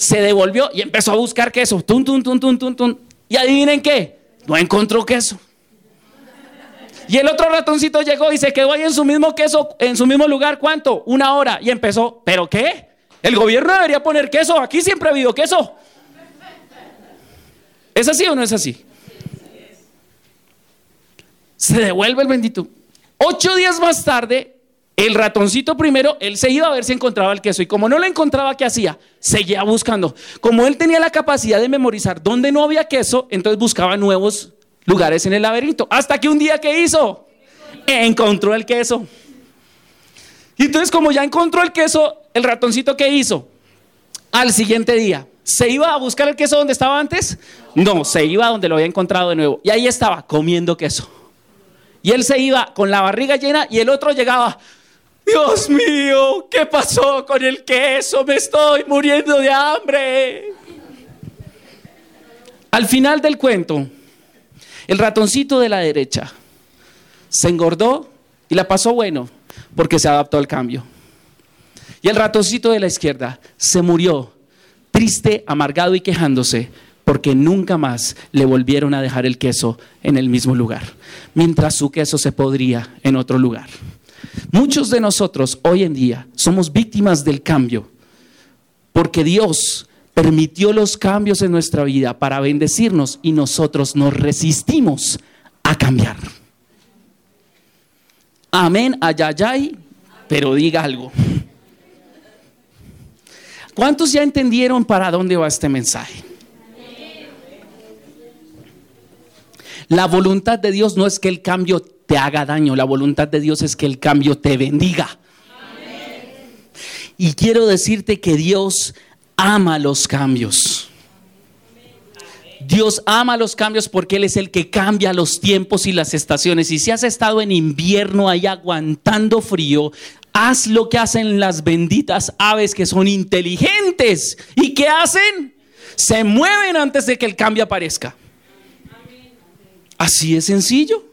Se devolvió y empezó a buscar queso. Tum, tum, tum, tum, tum, tum. Y adivinen qué, no encontró queso. Y el otro ratoncito llegó y se quedó ahí en su mismo queso, en su mismo lugar, ¿cuánto? Una hora. Y empezó, ¿pero qué? El gobierno debería poner queso. Aquí siempre ha habido queso. ¿Es así o no es así? Se devuelve el bendito. Ocho días más tarde, el ratoncito primero, él se iba a ver si encontraba el queso y como no lo encontraba, ¿qué hacía? Seguía buscando. Como él tenía la capacidad de memorizar dónde no había queso, entonces buscaba nuevos lugares en el laberinto. Hasta que un día, ¿qué hizo? Encontró el queso. Y entonces como ya encontró el queso, el ratoncito, ¿qué hizo? Al siguiente día, ¿se iba a buscar el queso donde estaba antes? No, se iba donde lo había encontrado de nuevo. Y ahí estaba, comiendo queso. Y él se iba con la barriga llena y el otro llegaba, Dios mío, ¿qué pasó con el queso? Me estoy muriendo de hambre. Al final del cuento, el ratoncito de la derecha se engordó y la pasó bueno porque se adaptó al cambio. Y el ratoncito de la izquierda se murió triste, amargado y quejándose porque nunca más le volvieron a dejar el queso en el mismo lugar, mientras su queso se podría en otro lugar. Muchos de nosotros hoy en día somos víctimas del cambio, porque Dios permitió los cambios en nuestra vida para bendecirnos y nosotros nos resistimos a cambiar. Amén, ayayay, pero diga algo. ¿Cuántos ya entendieron para dónde va este mensaje? La voluntad de Dios no es que el cambio te haga daño, la voluntad de Dios es que el cambio te bendiga. Y quiero decirte que Dios ama los cambios. Dios ama los cambios porque Él es el que cambia los tiempos y las estaciones. Y si has estado en invierno ahí aguantando frío, haz lo que hacen las benditas aves que son inteligentes. ¿Y qué hacen? Se mueven antes de que el cambio aparezca. Así es sencillo.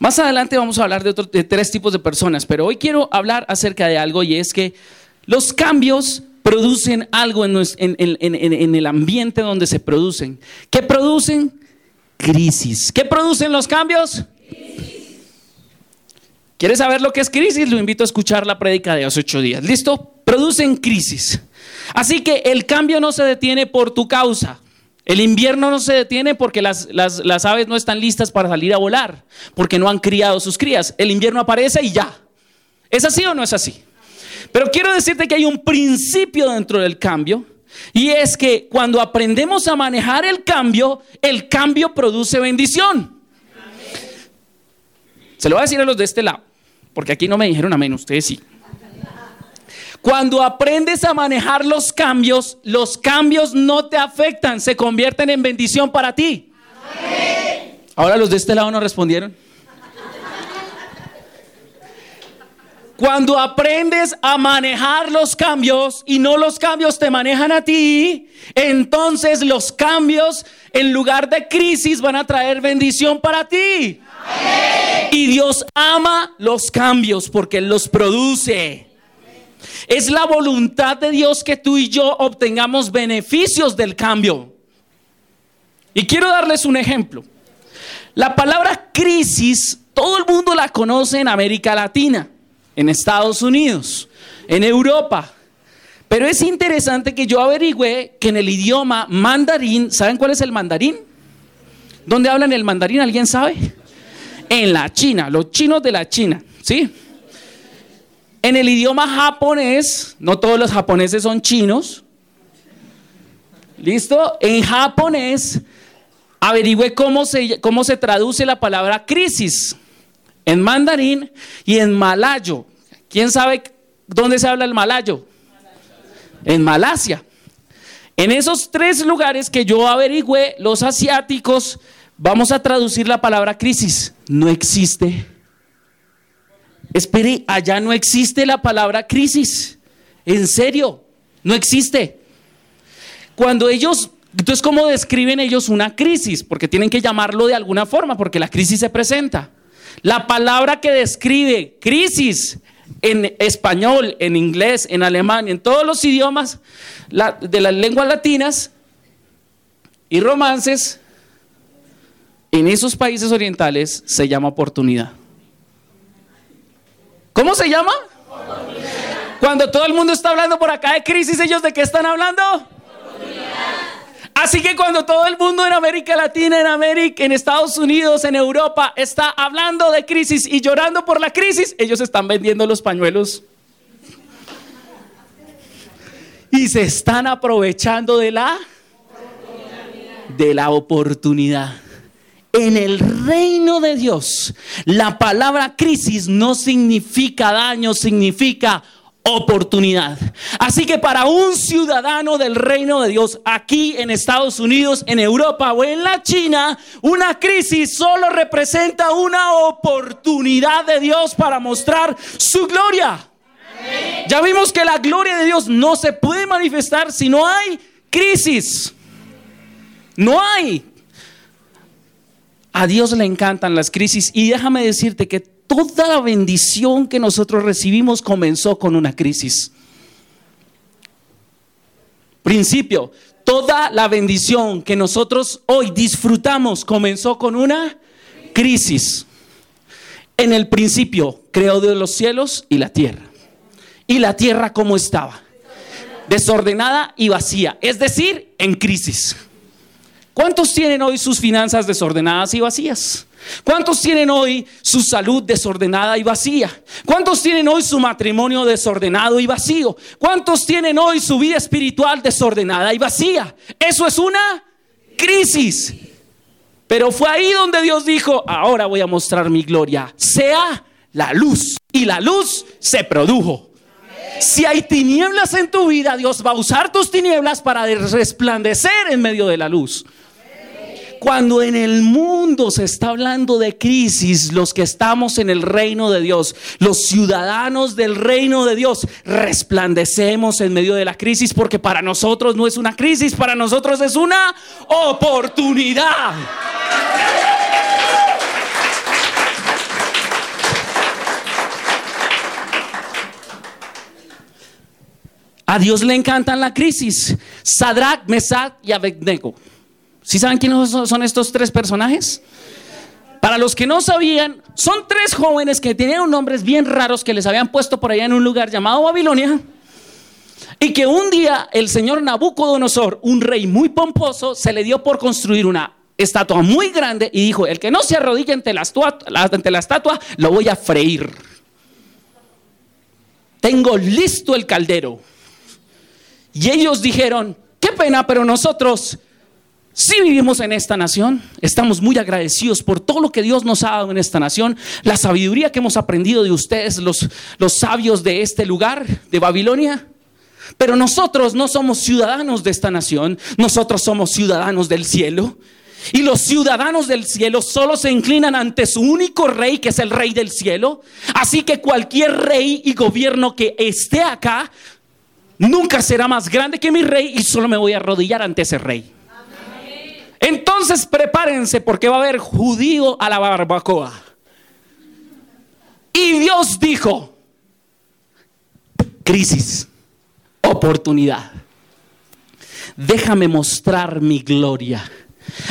Más adelante vamos a hablar de, tres tipos de personas, pero hoy quiero hablar acerca de algo y es que los cambios producen algo en, el ambiente donde se producen. ¿Qué producen? Crisis. ¿Qué producen los cambios? Crisis. ¿Quieres saber lo que es crisis? Lo invito a escuchar la prédica de hace ocho días. ¿Listo? Producen crisis. Así que el cambio no se detiene por tu causa. El invierno no se detiene porque las, aves no están listas para salir a volar, porque no han criado sus crías. El invierno aparece y ya. ¿Es así o no es así? Pero quiero decirte que hay un principio dentro del cambio y es que cuando aprendemos a manejar el cambio, el cambio produce bendición. Se lo voy a decir a los de este lado, porque aquí no me dijeron amén, ustedes sí. Cuando aprendes a manejar los cambios, los cambios no te afectan, se convierten en bendición para ti. Ahora los de este lado no respondieron. Cuando aprendes a manejar los cambios y no los cambios te manejan a ti, entonces los cambios en lugar de crisis van a traer bendición para ti. Y Dios ama los cambios porque los produce. Es la voluntad de Dios que tú y yo obtengamos beneficios del cambio. Y quiero darles un ejemplo. La palabra crisis, todo el mundo la conoce en América Latina, en Estados Unidos, en Europa. Pero es interesante que yo averigüé que en el idioma mandarín, ¿saben cuál es el mandarín? ¿Dónde hablan el mandarín? ¿Alguien sabe? En la China, los chinos de la China, ¿sí? En el idioma japonés, no todos los japoneses son chinos. ¿Listo? En japonés, averigüe cómo se, cómo se traduce la palabra crisis. En mandarín y en malayo. ¿Quién sabe dónde se habla el malayo? En Malasia. En esos tres lugares que yo averigüé, los asiáticos, vamos a traducir la palabra crisis. No existe. Espere, allá no existe la palabra crisis. En serio, no existe. Cuando ellos, entonces, ¿cómo describen ellos una crisis? Porque tienen que llamarlo de alguna forma, porque la crisis se presenta. La palabra que describe crisis en español, en inglés, en alemán, en todos los idiomas de las lenguas latinas y romances, en esos países orientales se llama oportunidad. ¿Cómo se llama? Cuando todo el mundo está hablando por acá de crisis, ¿ellos de qué están hablando? Así que cuando todo el mundo en América Latina, en América, en Estados Unidos, en Europa está hablando de crisis y llorando por la crisis, ellos están vendiendo los pañuelos. Y se están aprovechando de la de la oportunidad. En el reino de Dios, la palabra crisis no significa daño, significa oportunidad. Así que para un ciudadano del reino de Dios aquí en Estados Unidos, en Europa o en la China, una crisis solo representa una oportunidad de Dios para mostrar su gloria. Ya vimos que la gloria de Dios no se puede manifestar si no hay crisis. No hay. A Dios le encantan las crisis y déjame decirte que toda la bendición que nosotros recibimos comenzó con una crisis. Principio, toda la bendición que nosotros hoy disfrutamos comenzó con una crisis. En el principio creó Dios los cielos y la tierra. ¿Y la tierra cómo estaba? Desordenada y vacía, es decir, en crisis. ¿Cuántos tienen hoy sus finanzas desordenadas y vacías? ¿Cuántos tienen hoy su salud desordenada y vacía? ¿Cuántos tienen hoy su matrimonio desordenado y vacío? ¿Cuántos tienen hoy su vida espiritual desordenada y vacía? Eso es una crisis. Pero fue ahí donde Dios dijo, ahora voy a mostrar mi gloria. Sea la luz. Y la luz se produjo. Si hay tinieblas en tu vida, Dios va a usar tus tinieblas para resplandecer en medio de la luz. Cuando en el mundo se está hablando de crisis, los que estamos en el reino de Dios, los ciudadanos del reino de Dios, resplandecemos en medio de la crisis porque para nosotros no es una crisis, para nosotros es una oportunidad. A Dios le encantan la crisis. Sadrach, Mesach y Abednego. ¿Sí saben quiénes son estos tres personajes? Para los que no sabían, son tres jóvenes que tenían nombres bien raros que les habían puesto por allá en un lugar llamado Babilonia. Y que un día el señor Nabucodonosor, un rey muy pomposo, se le dio por construir una estatua muy grande y dijo, el que no se arrodille ante la, ante la estatua, lo voy a freír. Tengo listo el caldero. Y ellos dijeron, qué pena, pero nosotros si vivimos en esta nación, estamos muy agradecidos por todo lo que Dios nos ha dado en esta nación, la sabiduría que hemos aprendido de ustedes, los, los sabios de este lugar, de Babilonia. Pero nosotros no somos ciudadanos de esta nación, nosotros somos ciudadanos del cielo. Y los ciudadanos del cielo solo se inclinan ante su único rey, que es el rey del cielo. Así que cualquier rey y gobierno que esté acá, nunca será más grande que mi rey y solo me voy a arrodillar ante ese rey. Entonces prepárense porque va a haber judío a la barbacoa. Y Dios dijo, crisis, oportunidad. Déjame mostrar mi gloria.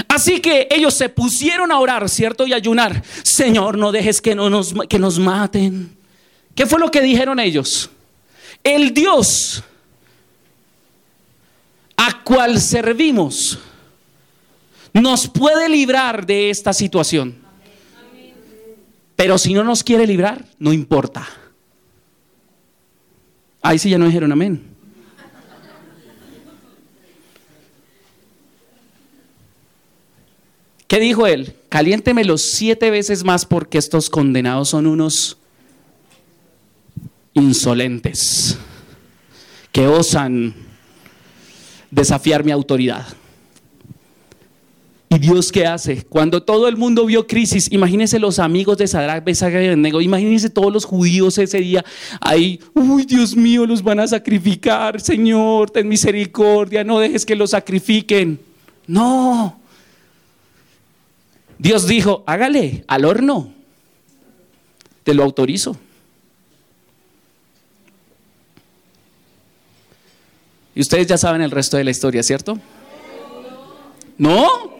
Así que ellos se pusieron a orar, ¿cierto? Y ayunar. Señor, no dejes que, no nos, que nos maten. ¿Qué fue lo que dijeron ellos? El Dios a cual servimos nos puede librar de esta situación. Pero si no nos quiere librar, no importa. Ahí sí ya no dijeron amén. ¿Qué dijo él? Caliéntemelo siete veces más porque estos condenados son unos insolentes que osan desafiar mi autoridad. ¿Y Dios qué hace? Cuando todo el mundo vio crisis, imagínense los amigos de Sadrach, Mesach y Abednego, imagínense todos los judíos ese día ahí, uy, Dios mío, los van a sacrificar, Señor, ten misericordia, no dejes que los sacrifiquen. No. Dios dijo, hágale al horno, te lo autorizo. Y ustedes ya saben el resto de la historia, ¿cierto? ¿No?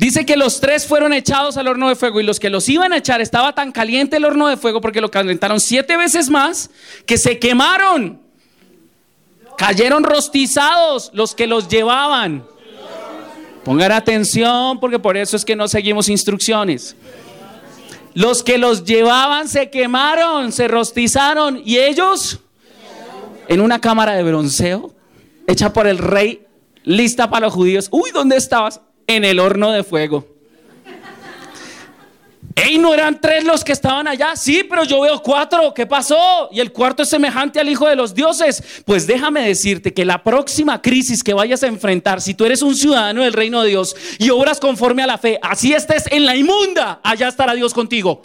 Dice que los tres fueron echados al horno de fuego y los que los iban a echar estaba tan caliente el horno de fuego porque lo calentaron siete veces más que se quemaron. Cayeron rostizados los que los llevaban. Pongan atención porque por eso es que no seguimos instrucciones. Los que los llevaban se quemaron, se rostizaron y ellos en una cámara de bronceo hecha por el rey, lista para los judíos. Uy, ¿dónde estabas? En el horno de fuego. Ey, ¿no eran tres los que estaban allá? Sí, pero yo veo cuatro. ¿Qué pasó? Y el cuarto es semejante al Hijo de los Dioses. Pues déjame decirte que la próxima crisis que vayas a enfrentar, si tú eres un ciudadano del reino de Dios y obras conforme a la fe, así estés en la inmunda, allá estará Dios contigo.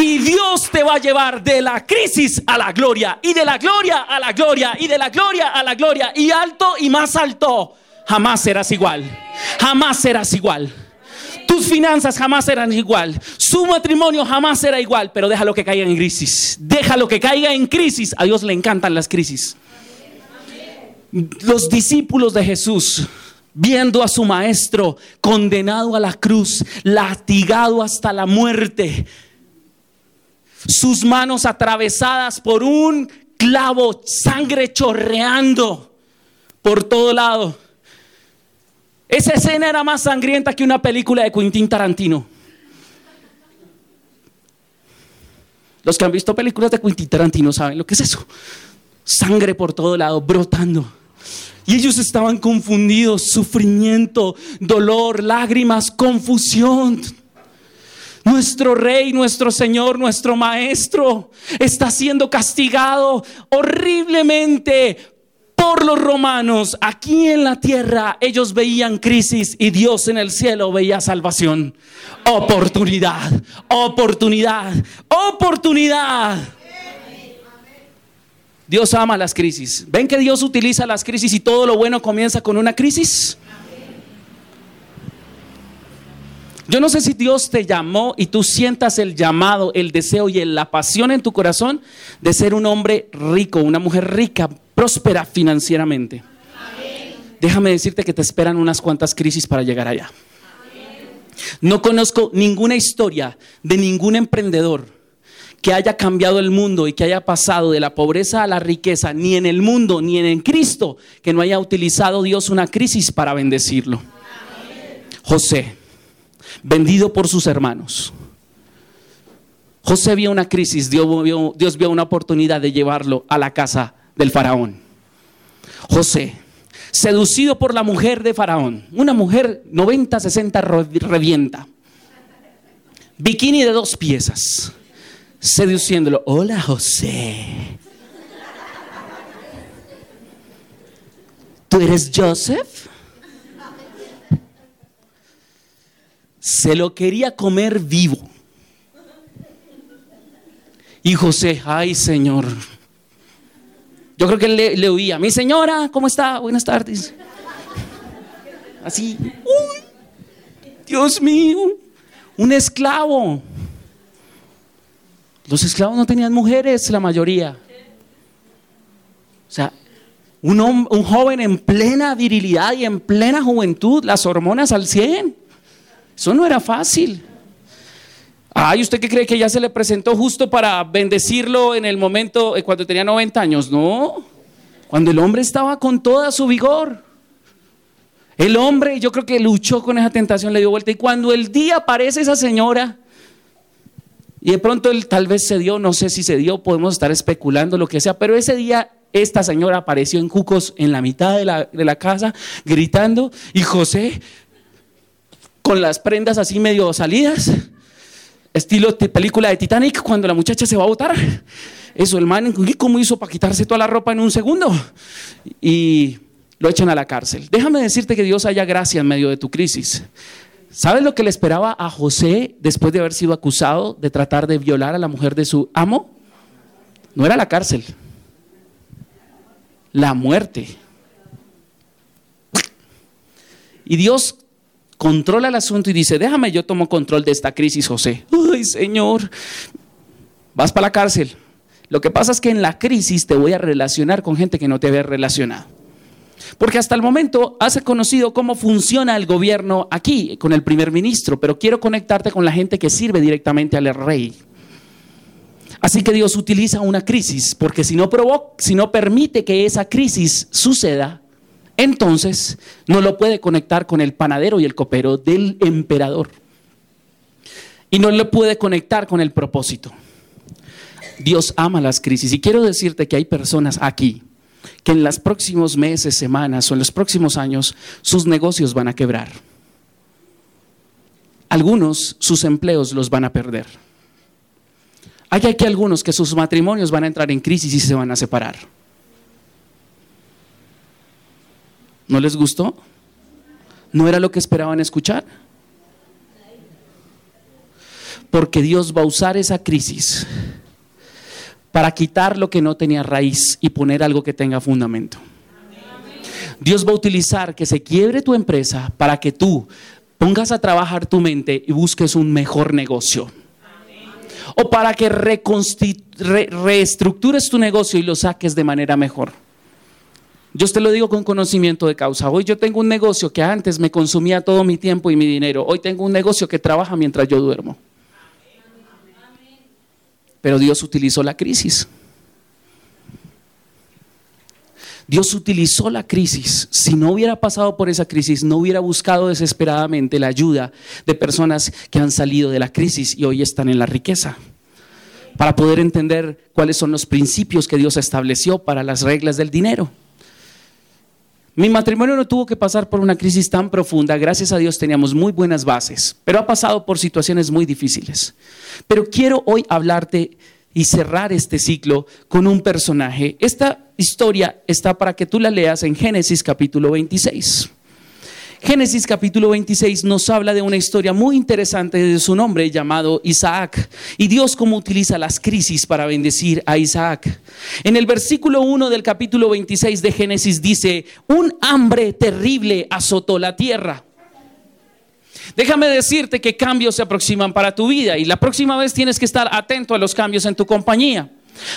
Y Dios te va a llevar de la crisis a la gloria, y de la gloria a la gloria, y de la gloria a la gloria, y alto y más alto. Jamás serás igual. Jamás serás igual. Tus finanzas jamás serán igual. Su matrimonio jamás será igual. Pero déjalo que caiga en crisis. Déjalo que caiga en crisis. A Dios le encantan las crisis. Los discípulos de Jesús viendo a su maestro condenado a la cruz, latigado hasta la muerte, sus manos atravesadas por un clavo, sangre chorreando por todo lado. Esa escena era más sangrienta que una película de Quentin Tarantino. Los que han visto películas de Quentin Tarantino saben lo que es eso. Sangre por todo lado, brotando. Y ellos estaban confundidos, sufrimiento, dolor, lágrimas, confusión. Nuestro rey, nuestro Señor, nuestro Maestro está siendo castigado horriblemente por los romanos. Aquí en la tierra ellos veían crisis y Dios en el cielo veía salvación. Oportunidad, oportunidad, oportunidad. Dios ama las crisis. ¿Ven que Dios utiliza las crisis y todo lo bueno comienza con una crisis? Yo no sé si Dios te llamó y tú sientas el llamado, el deseo y la pasión en tu corazón de ser un hombre rico, una mujer rica, próspera financieramente. Déjame decirte que te esperan unas cuantas crisis para llegar allá. No conozco ninguna historia de ningún emprendedor que haya cambiado el mundo y que haya pasado de la pobreza a la riqueza, ni en el mundo, ni en Cristo, que no haya utilizado Dios una crisis para bendecirlo. José, vendido por sus hermanos. José vio una crisis, Dios vio, Dios vio una oportunidad de llevarlo a la casa del faraón. José, seducido por la mujer de faraón, una mujer 90, 60 revienta, bikini de dos piezas, seduciéndolo. Hola José. ¿Tú eres Joseph? Se lo quería comer vivo. Y José, ay Señor. Yo creo que le, le oía, mi señora, ¿cómo está? Buenas tardes. Así, Dios mío, un esclavo. Los esclavos no tenían mujeres, la mayoría. O sea, un, un joven en plena virilidad y en plena juventud, las hormonas al 100. Eso no era fácil. Ay, ¿usted qué cree que ya se le presentó justo para bendecirlo en el momento eh, cuando tenía 90 años? No, cuando el hombre estaba con toda su vigor. El hombre, yo creo que luchó con esa tentación, le dio vuelta. Y cuando el día aparece esa señora, y de pronto él tal vez se dio, no sé si se dio, podemos estar especulando lo que sea, pero ese día esta señora apareció en Cucos en la mitad de la, de la casa gritando y José con las prendas así medio salidas estilo película de Titanic, cuando la muchacha se va a botar. Eso, el man, ¿cómo hizo para quitarse toda la ropa en un segundo? Y lo echan a la cárcel. Déjame decirte que Dios haya gracia en medio de tu crisis. ¿Sabes lo que le esperaba a José después de haber sido acusado de tratar de violar a la mujer de su amo? No era la cárcel, la muerte. Y Dios controla el asunto y dice, déjame, yo tomo control de esta crisis, José. Ay, Señor, vas para la cárcel. Lo que pasa es que en la crisis te voy a relacionar con gente que no te había relacionado. Porque hasta el momento has conocido cómo funciona el gobierno aquí con el primer ministro, pero quiero conectarte con la gente que sirve directamente al rey. Así que Dios utiliza una crisis, porque si no, provoca, si no permite que esa crisis suceda, entonces no lo puede conectar con el panadero y el copero del emperador. Y no lo puede conectar con el propósito. Dios ama las crisis. Y quiero decirte que hay personas aquí que en los próximos meses, semanas o en los próximos años sus negocios van a quebrar. Algunos sus empleos los van a perder. Hay aquí algunos que sus matrimonios van a entrar en crisis y se van a separar. ¿No les gustó? ¿No era lo que esperaban escuchar? Porque Dios va a usar esa crisis para quitar lo que no tenía raíz y poner algo que tenga fundamento. Dios va a utilizar que se quiebre tu empresa para que tú pongas a trabajar tu mente y busques un mejor negocio. O para que reestructures tu negocio y lo saques de manera mejor. Yo te lo digo con conocimiento de causa. Hoy yo tengo un negocio que antes me consumía todo mi tiempo y mi dinero. Hoy tengo un negocio que trabaja mientras yo duermo. Pero Dios utilizó la crisis. Dios utilizó la crisis. Si no hubiera pasado por esa crisis, no hubiera buscado desesperadamente la ayuda de personas que han salido de la crisis y hoy están en la riqueza. Para poder entender cuáles son los principios que Dios estableció para las reglas del dinero. Mi matrimonio no tuvo que pasar por una crisis tan profunda, gracias a Dios teníamos muy buenas bases, pero ha pasado por situaciones muy difíciles. Pero quiero hoy hablarte y cerrar este ciclo con un personaje. Esta historia está para que tú la leas en Génesis capítulo 26. Génesis capítulo 26 nos habla de una historia muy interesante de su nombre llamado Isaac y Dios cómo utiliza las crisis para bendecir a Isaac. En el versículo 1 del capítulo 26 de Génesis dice, un hambre terrible azotó la tierra. Déjame decirte que cambios se aproximan para tu vida y la próxima vez tienes que estar atento a los cambios en tu compañía.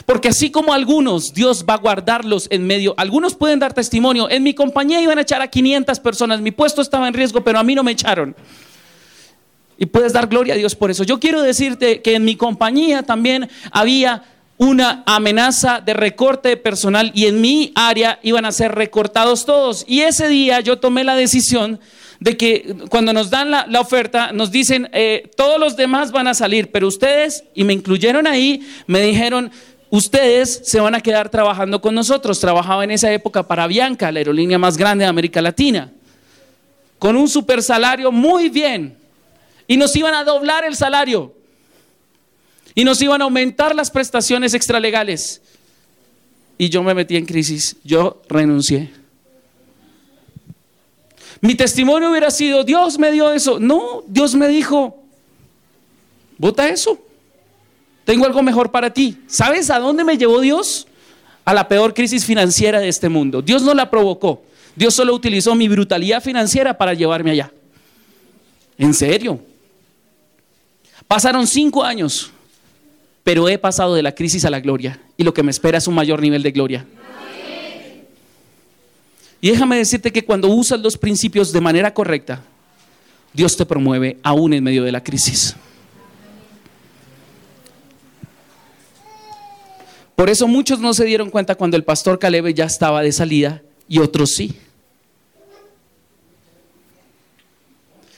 Porque así como algunos, Dios va a guardarlos en medio. Algunos pueden dar testimonio. En mi compañía iban a echar a 500 personas. Mi puesto estaba en riesgo, pero a mí no me echaron. Y puedes dar gloria a Dios por eso. Yo quiero decirte que en mi compañía también había una amenaza de recorte de personal y en mi área iban a ser recortados todos. Y ese día yo tomé la decisión de que cuando nos dan la, oferta, nos dicen, eh, todos los demás van a salir, pero ustedes, y me incluyeron ahí, me dijeron, ustedes se van a quedar trabajando con nosotros. Trabajaba en esa época para Bianca, la aerolínea más grande de América Latina, con un super salario muy bien. Y nos iban a doblar el salario. Y nos iban a aumentar las prestaciones extralegales. Y yo me metí en crisis. Yo renuncié. Mi testimonio hubiera sido, Dios me dio eso. No, Dios me dijo, vota eso. Tengo algo mejor para ti. ¿Sabes a dónde me llevó Dios? A la peor crisis financiera de este mundo. Dios no la provocó. Dios solo utilizó mi brutalidad financiera para llevarme allá. En serio. Pasaron cinco años, pero he pasado de la crisis a la gloria. Y lo que me espera es un mayor nivel de gloria. Y déjame decirte que cuando usas los principios de manera correcta, Dios te promueve aún en medio de la crisis. Por eso muchos no se dieron cuenta cuando el pastor Caleb ya estaba de salida y otros sí.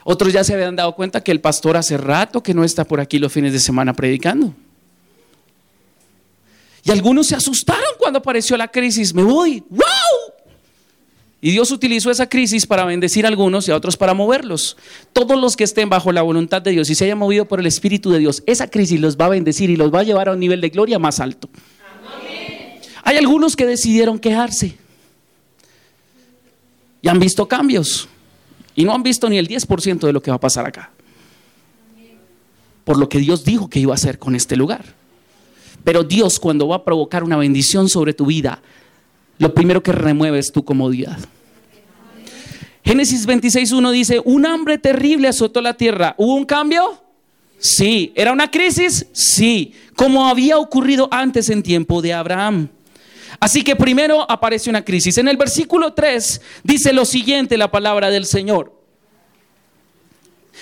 Otros ya se habían dado cuenta que el pastor hace rato que no está por aquí los fines de semana predicando. Y algunos se asustaron cuando apareció la crisis. Me voy. ¡Wow! Y Dios utilizó esa crisis para bendecir a algunos y a otros para moverlos. Todos los que estén bajo la voluntad de Dios y se hayan movido por el Espíritu de Dios, esa crisis los va a bendecir y los va a llevar a un nivel de gloria más alto. Hay algunos que decidieron quejarse y han visto cambios y no han visto ni el 10% de lo que va a pasar acá. Por lo que Dios dijo que iba a hacer con este lugar. Pero Dios cuando va a provocar una bendición sobre tu vida, lo primero que remueve es tu comodidad. Génesis 26.1 dice, un hambre terrible azotó la tierra. ¿Hubo un cambio? Sí. ¿Era una crisis? Sí. Como había ocurrido antes en tiempo de Abraham. Así que primero aparece una crisis. En el versículo 3 dice lo siguiente la palabra del Señor.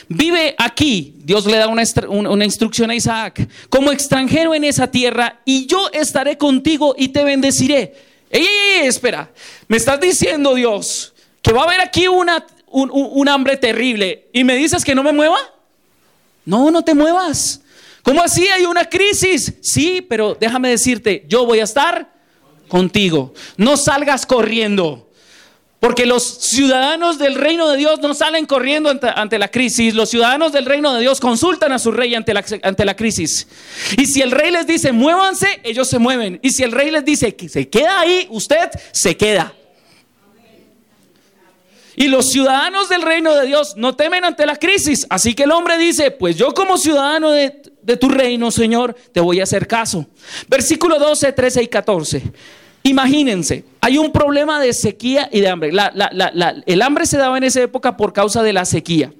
Vive aquí, Dios le da una, instrucción a Isaac, como extranjero en esa tierra, y yo estaré contigo y te bendeciré. Ey, espera, me estás diciendo Dios que va a haber aquí una, un hambre terrible y me dices que no me mueva. No, no te muevas. ¿Cómo así? Hay una crisis. Sí, pero déjame decirte, yo voy a estar contigo. No salgas corriendo. Porque los ciudadanos del reino de Dios no salen corriendo ante, la crisis. Los ciudadanos del reino de Dios consultan a su rey ante la, ante la crisis. Y si el rey les dice, muévanse, ellos se mueven. Y si el rey les dice que se queda ahí, usted se queda. Y los ciudadanos del reino de Dios no temen ante la crisis. Así que el hombre dice, pues yo como ciudadano de, tu reino, Señor, te voy a hacer caso. Versículo 12, 13 y 14. Imagínense, hay un problema de sequía y de hambre. el hambre se daba en esa época por causa de la sequía.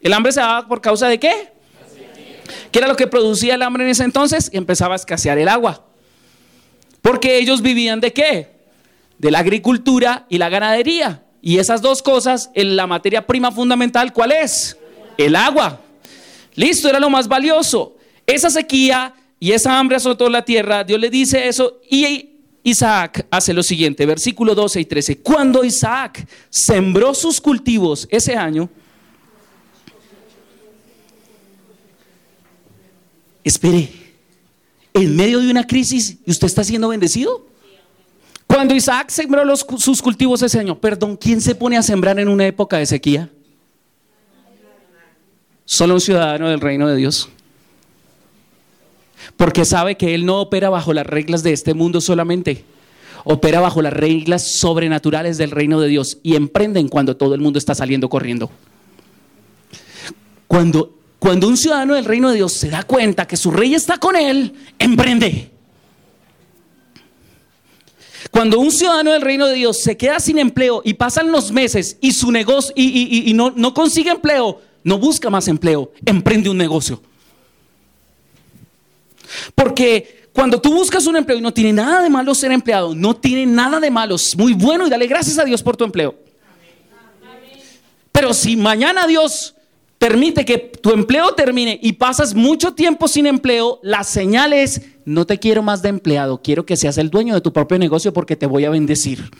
¿El hambre se daba por causa de qué? ¿Qué era lo que producía el hambre en ese entonces? Empezaba a escasear el agua. Porque ellos vivían de qué? De la agricultura y la ganadería. Y esas dos cosas, en la materia prima fundamental, ¿cuál es? El agua. Listo, era lo más valioso. Esa sequía y esa hambre azotó la tierra. Dios le dice eso y Isaac hace lo siguiente, versículo 12 y 13. Cuando Isaac sembró sus cultivos ese año, espere, en medio de una crisis, ¿y usted está siendo bendecido? Cuando Isaac sembró sus cultivos ese año, perdón, ¿quién se pone a sembrar en una época de sequía? Solo un ciudadano del reino de Dios porque sabe que Él no opera bajo las reglas de este mundo solamente, opera bajo las reglas sobrenaturales del reino de Dios y emprenden cuando todo el mundo está saliendo corriendo. Cuando, cuando un ciudadano del reino de Dios se da cuenta que su rey está con él, emprende. Cuando un ciudadano del reino de Dios se queda sin empleo y pasan los meses y su negocio y, no, no consigue empleo, no busca más empleo, emprende un negocio. Porque cuando tú buscas un empleo y no tiene nada de malo ser empleado, no tiene nada de malo, es muy bueno y dale gracias a Dios por tu empleo. Pero si mañana Dios permite que tu empleo termine y pasas mucho tiempo sin empleo, la señal es, no te quiero más de empleado, quiero que seas el dueño de tu propio negocio porque te voy a bendecir.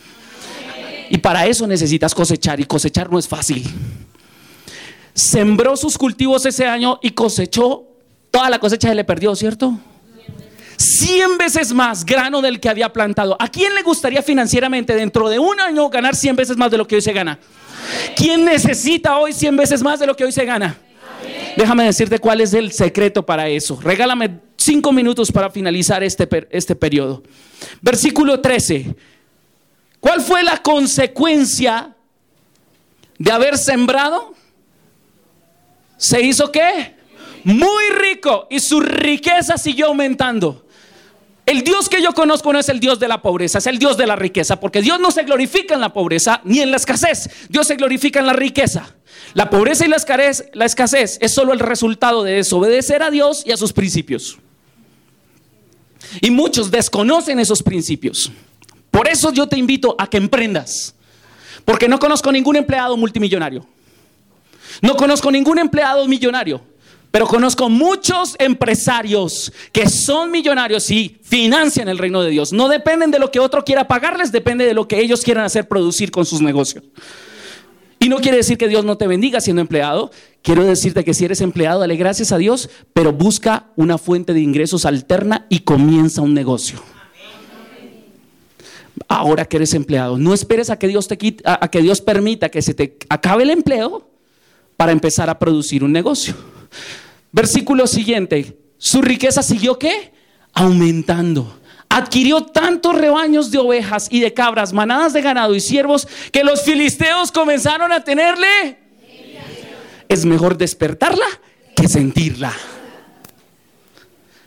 Y para eso necesitas cosechar y cosechar no es fácil. Sembró sus cultivos ese año y cosechó Toda la cosecha se le perdió, ¿cierto? Cien veces más grano del que había plantado. ¿A quién le gustaría financieramente dentro de un año ganar cien veces más de lo que hoy se gana? ¿Quién necesita hoy cien veces más de lo que hoy se gana? Déjame decirte cuál es el secreto para eso. Regálame cinco minutos para finalizar este, este periodo. Versículo 13. ¿Cuál fue la consecuencia de haber sembrado? ¿Se hizo qué? muy rico y su riqueza siguió aumentando. El Dios que yo conozco no es el Dios de la pobreza, es el Dios de la riqueza, porque Dios no se glorifica en la pobreza ni en la escasez, Dios se glorifica en la riqueza. La pobreza y la escasez, la escasez es solo el resultado de desobedecer a Dios y a sus principios. Y muchos desconocen esos principios. Por eso yo te invito a que emprendas, porque no conozco ningún empleado multimillonario. No conozco ningún empleado millonario. Pero conozco muchos empresarios que son millonarios y financian el reino de Dios. No dependen de lo que otro quiera pagarles, depende de lo que ellos quieran hacer producir con sus negocios. Y no quiere decir que Dios no te bendiga siendo empleado. Quiero decirte que si eres empleado, dale gracias a Dios, pero busca una fuente de ingresos alterna y comienza un negocio. Ahora que eres empleado, no esperes a que Dios te quite, a que Dios permita que se te acabe el empleo para empezar a producir un negocio. Versículo siguiente, su riqueza siguió qué? Aumentando. Adquirió tantos rebaños de ovejas y de cabras, manadas de ganado y siervos, que los filisteos comenzaron a tenerle. Es mejor despertarla que sentirla.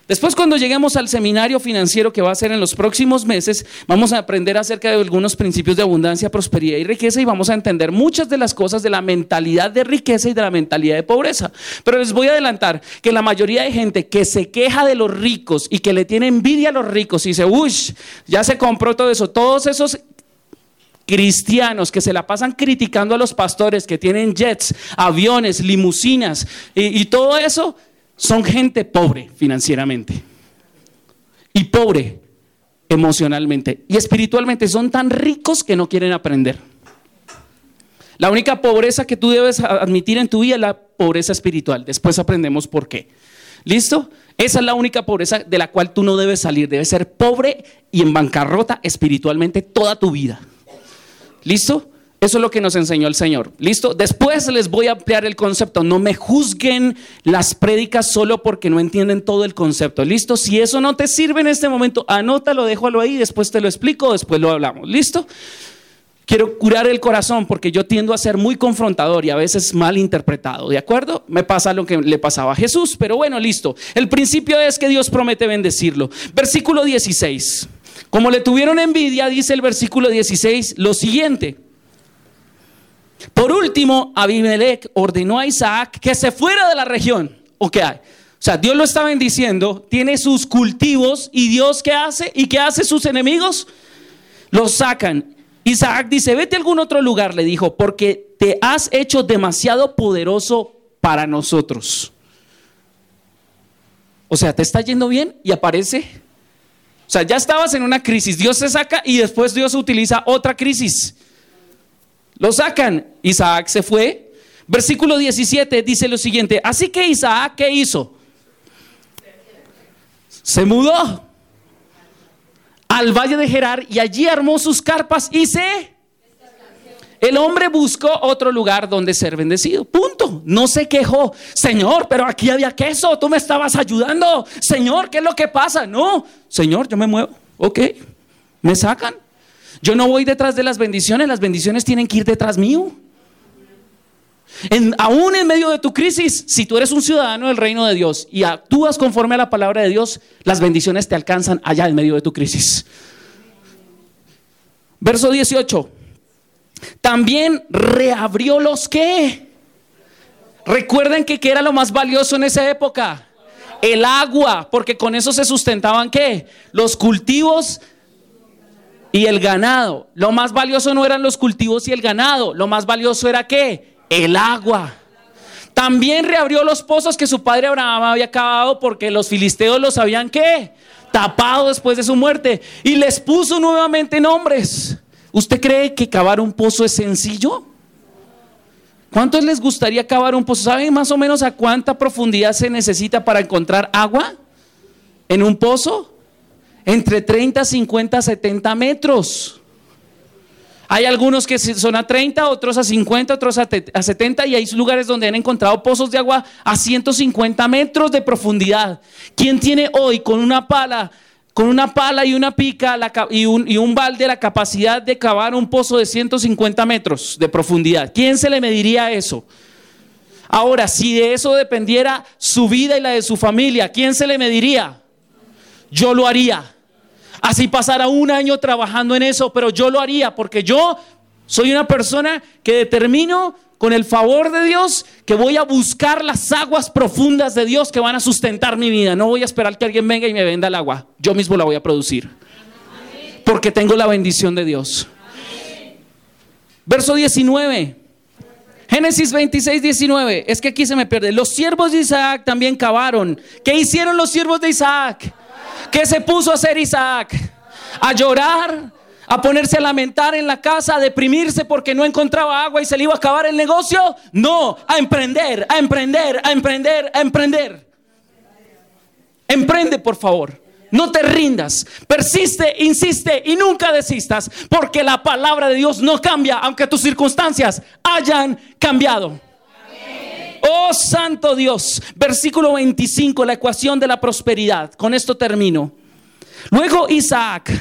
Después cuando lleguemos al seminario financiero que va a ser en los próximos meses, vamos a aprender acerca de algunos principios de abundancia, prosperidad y riqueza y vamos a entender muchas de las cosas de la mentalidad de riqueza y de la mentalidad de pobreza. Pero les voy a adelantar que la mayoría de gente que se queja de los ricos y que le tiene envidia a los ricos y dice, uy, ya se compró todo eso, todos esos cristianos que se la pasan criticando a los pastores que tienen jets, aviones, limusinas y, y todo eso son gente pobre financieramente y pobre emocionalmente y espiritualmente. Son tan ricos que no quieren aprender. La única pobreza que tú debes admitir en tu vida es la pobreza espiritual. Después aprendemos por qué. ¿Listo? Esa es la única pobreza de la cual tú no debes salir. Debes ser pobre y en bancarrota espiritualmente toda tu vida. ¿Listo? Eso es lo que nos enseñó el Señor. ¿Listo? Después les voy a ampliar el concepto. No me juzguen las prédicas solo porque no entienden todo el concepto. ¿Listo? Si eso no te sirve en este momento, anótalo, déjalo ahí, después te lo explico, después lo hablamos. ¿Listo? Quiero curar el corazón porque yo tiendo a ser muy confrontador y a veces mal interpretado, ¿de acuerdo? Me pasa lo que le pasaba a Jesús, pero bueno, listo. El principio es que Dios promete bendecirlo. Versículo 16. Como le tuvieron envidia, dice el versículo 16 lo siguiente. Por último, Abimelech ordenó a Isaac que se fuera de la región. ¿O qué hay? O sea, Dios lo está bendiciendo, tiene sus cultivos y Dios qué hace? ¿Y qué hace sus enemigos? Los sacan. Isaac dice, vete a algún otro lugar, le dijo, porque te has hecho demasiado poderoso para nosotros. O sea, te está yendo bien y aparece. O sea, ya estabas en una crisis, Dios se saca y después Dios utiliza otra crisis. Lo sacan. Isaac se fue. Versículo 17 dice lo siguiente. Así que Isaac, ¿qué hizo? Se mudó al valle de Gerar y allí armó sus carpas y se... El hombre buscó otro lugar donde ser bendecido. Punto. No se quejó. Señor, pero aquí había queso. Tú me estabas ayudando. Señor, ¿qué es lo que pasa? No. Señor, yo me muevo. Ok. Me sacan. Yo no voy detrás de las bendiciones, las bendiciones tienen que ir detrás mío. Aún en medio de tu crisis, si tú eres un ciudadano del reino de Dios y actúas conforme a la palabra de Dios, las bendiciones te alcanzan allá en medio de tu crisis. Verso 18. También reabrió los que. Recuerden que qué era lo más valioso en esa época. El agua, porque con eso se sustentaban qué? Los cultivos y el ganado. Lo más valioso no eran los cultivos y el ganado, lo más valioso era qué? El agua. También reabrió los pozos que su padre Abraham había acabado porque los filisteos los habían qué? Tapado después de su muerte y les puso nuevamente nombres. ¿Usted cree que cavar un pozo es sencillo? ¿Cuántos les gustaría cavar un pozo? ¿Saben más o menos a cuánta profundidad se necesita para encontrar agua en un pozo? Entre 30, 50, 70 metros. Hay algunos que son a 30, otros a 50, otros a 70 y hay lugares donde han encontrado pozos de agua a 150 metros de profundidad. ¿Quién tiene hoy con una pala, con una pala y una pica y, un, balde la capacidad de cavar un pozo de 150 metros de profundidad? ¿Quién se le mediría eso? Ahora, si de eso dependiera su vida y la de su familia, ¿quién se le mediría? Yo lo haría. Así pasara un año trabajando en eso, pero yo lo haría porque yo soy una persona que determino con el favor de Dios que voy a buscar las aguas profundas de Dios que van a sustentar mi vida. No voy a esperar que alguien venga y me venda el agua. Yo mismo la voy a producir. Porque tengo la bendición de Dios. Verso 19. Génesis 26, 19. Es que aquí se me pierde. Los siervos de Isaac también cavaron. ¿Qué hicieron los siervos de Isaac? ¿Qué se puso a hacer Isaac? A llorar, a ponerse a lamentar en la casa, a deprimirse porque no encontraba agua y se le iba a acabar el negocio. No, a emprender, a emprender, a emprender, a emprender. Emprende, por favor. No te rindas, persiste, insiste y nunca desistas, porque la palabra de Dios no cambia, aunque tus circunstancias hayan cambiado. Oh Santo Dios, versículo 25, la ecuación de la prosperidad. Con esto termino. Luego Isaac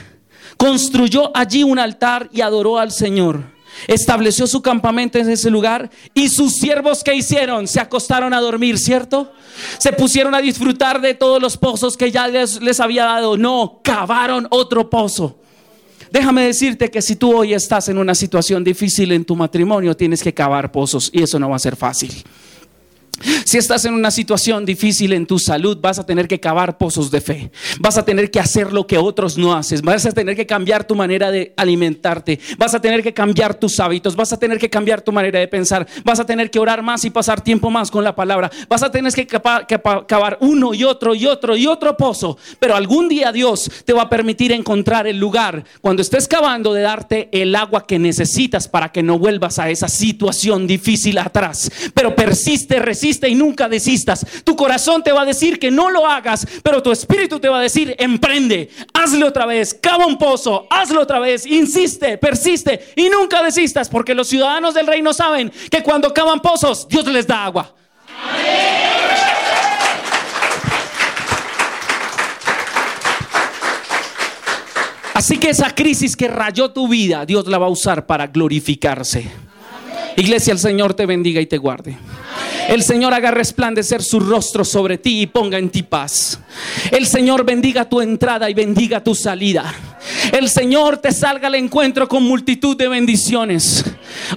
construyó allí un altar y adoró al Señor estableció su campamento en ese lugar y sus siervos que hicieron se acostaron a dormir, ¿cierto? Se pusieron a disfrutar de todos los pozos que ya les, les había dado. No, cavaron otro pozo. Déjame decirte que si tú hoy estás en una situación difícil en tu matrimonio, tienes que cavar pozos y eso no va a ser fácil. Si estás en una situación difícil en tu salud, vas a tener que cavar pozos de fe. Vas a tener que hacer lo que otros no haces. Vas a tener que cambiar tu manera de alimentarte. Vas a tener que cambiar tus hábitos. Vas a tener que cambiar tu manera de pensar. Vas a tener que orar más y pasar tiempo más con la palabra. Vas a tener que cavar uno y otro y otro y otro pozo. Pero algún día Dios te va a permitir encontrar el lugar cuando estés cavando de darte el agua que necesitas para que no vuelvas a esa situación difícil atrás. Pero persiste, resiste y nunca desistas. Tu corazón te va a decir que no lo hagas, pero tu espíritu te va a decir, emprende, hazlo otra vez, cava un pozo, hazlo otra vez, insiste, persiste y nunca desistas, porque los ciudadanos del reino saben que cuando cavan pozos, Dios les da agua. Así que esa crisis que rayó tu vida, Dios la va a usar para glorificarse. Iglesia, el Señor te bendiga y te guarde. El Señor haga resplandecer su rostro sobre ti y ponga en ti paz. El Señor bendiga tu entrada y bendiga tu salida. El Señor te salga al encuentro con multitud de bendiciones.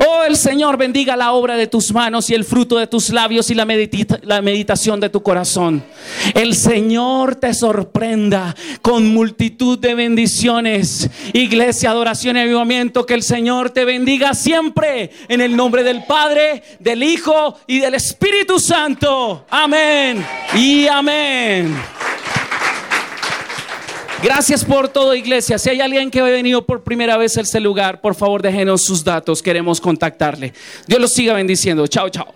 Oh, el Señor bendiga la obra de tus manos y el fruto de tus labios y la, la meditación de tu corazón. El Señor te sorprenda con multitud de bendiciones. Iglesia, adoración y avivamiento, que el Señor te bendiga siempre en el nombre del Padre, del Hijo y del Espíritu Santo. Amén y amén. Gracias por todo, iglesia. Si hay alguien que ha venido por primera vez a este lugar, por favor déjenos sus datos. Queremos contactarle. Dios los siga bendiciendo. Chao, chao.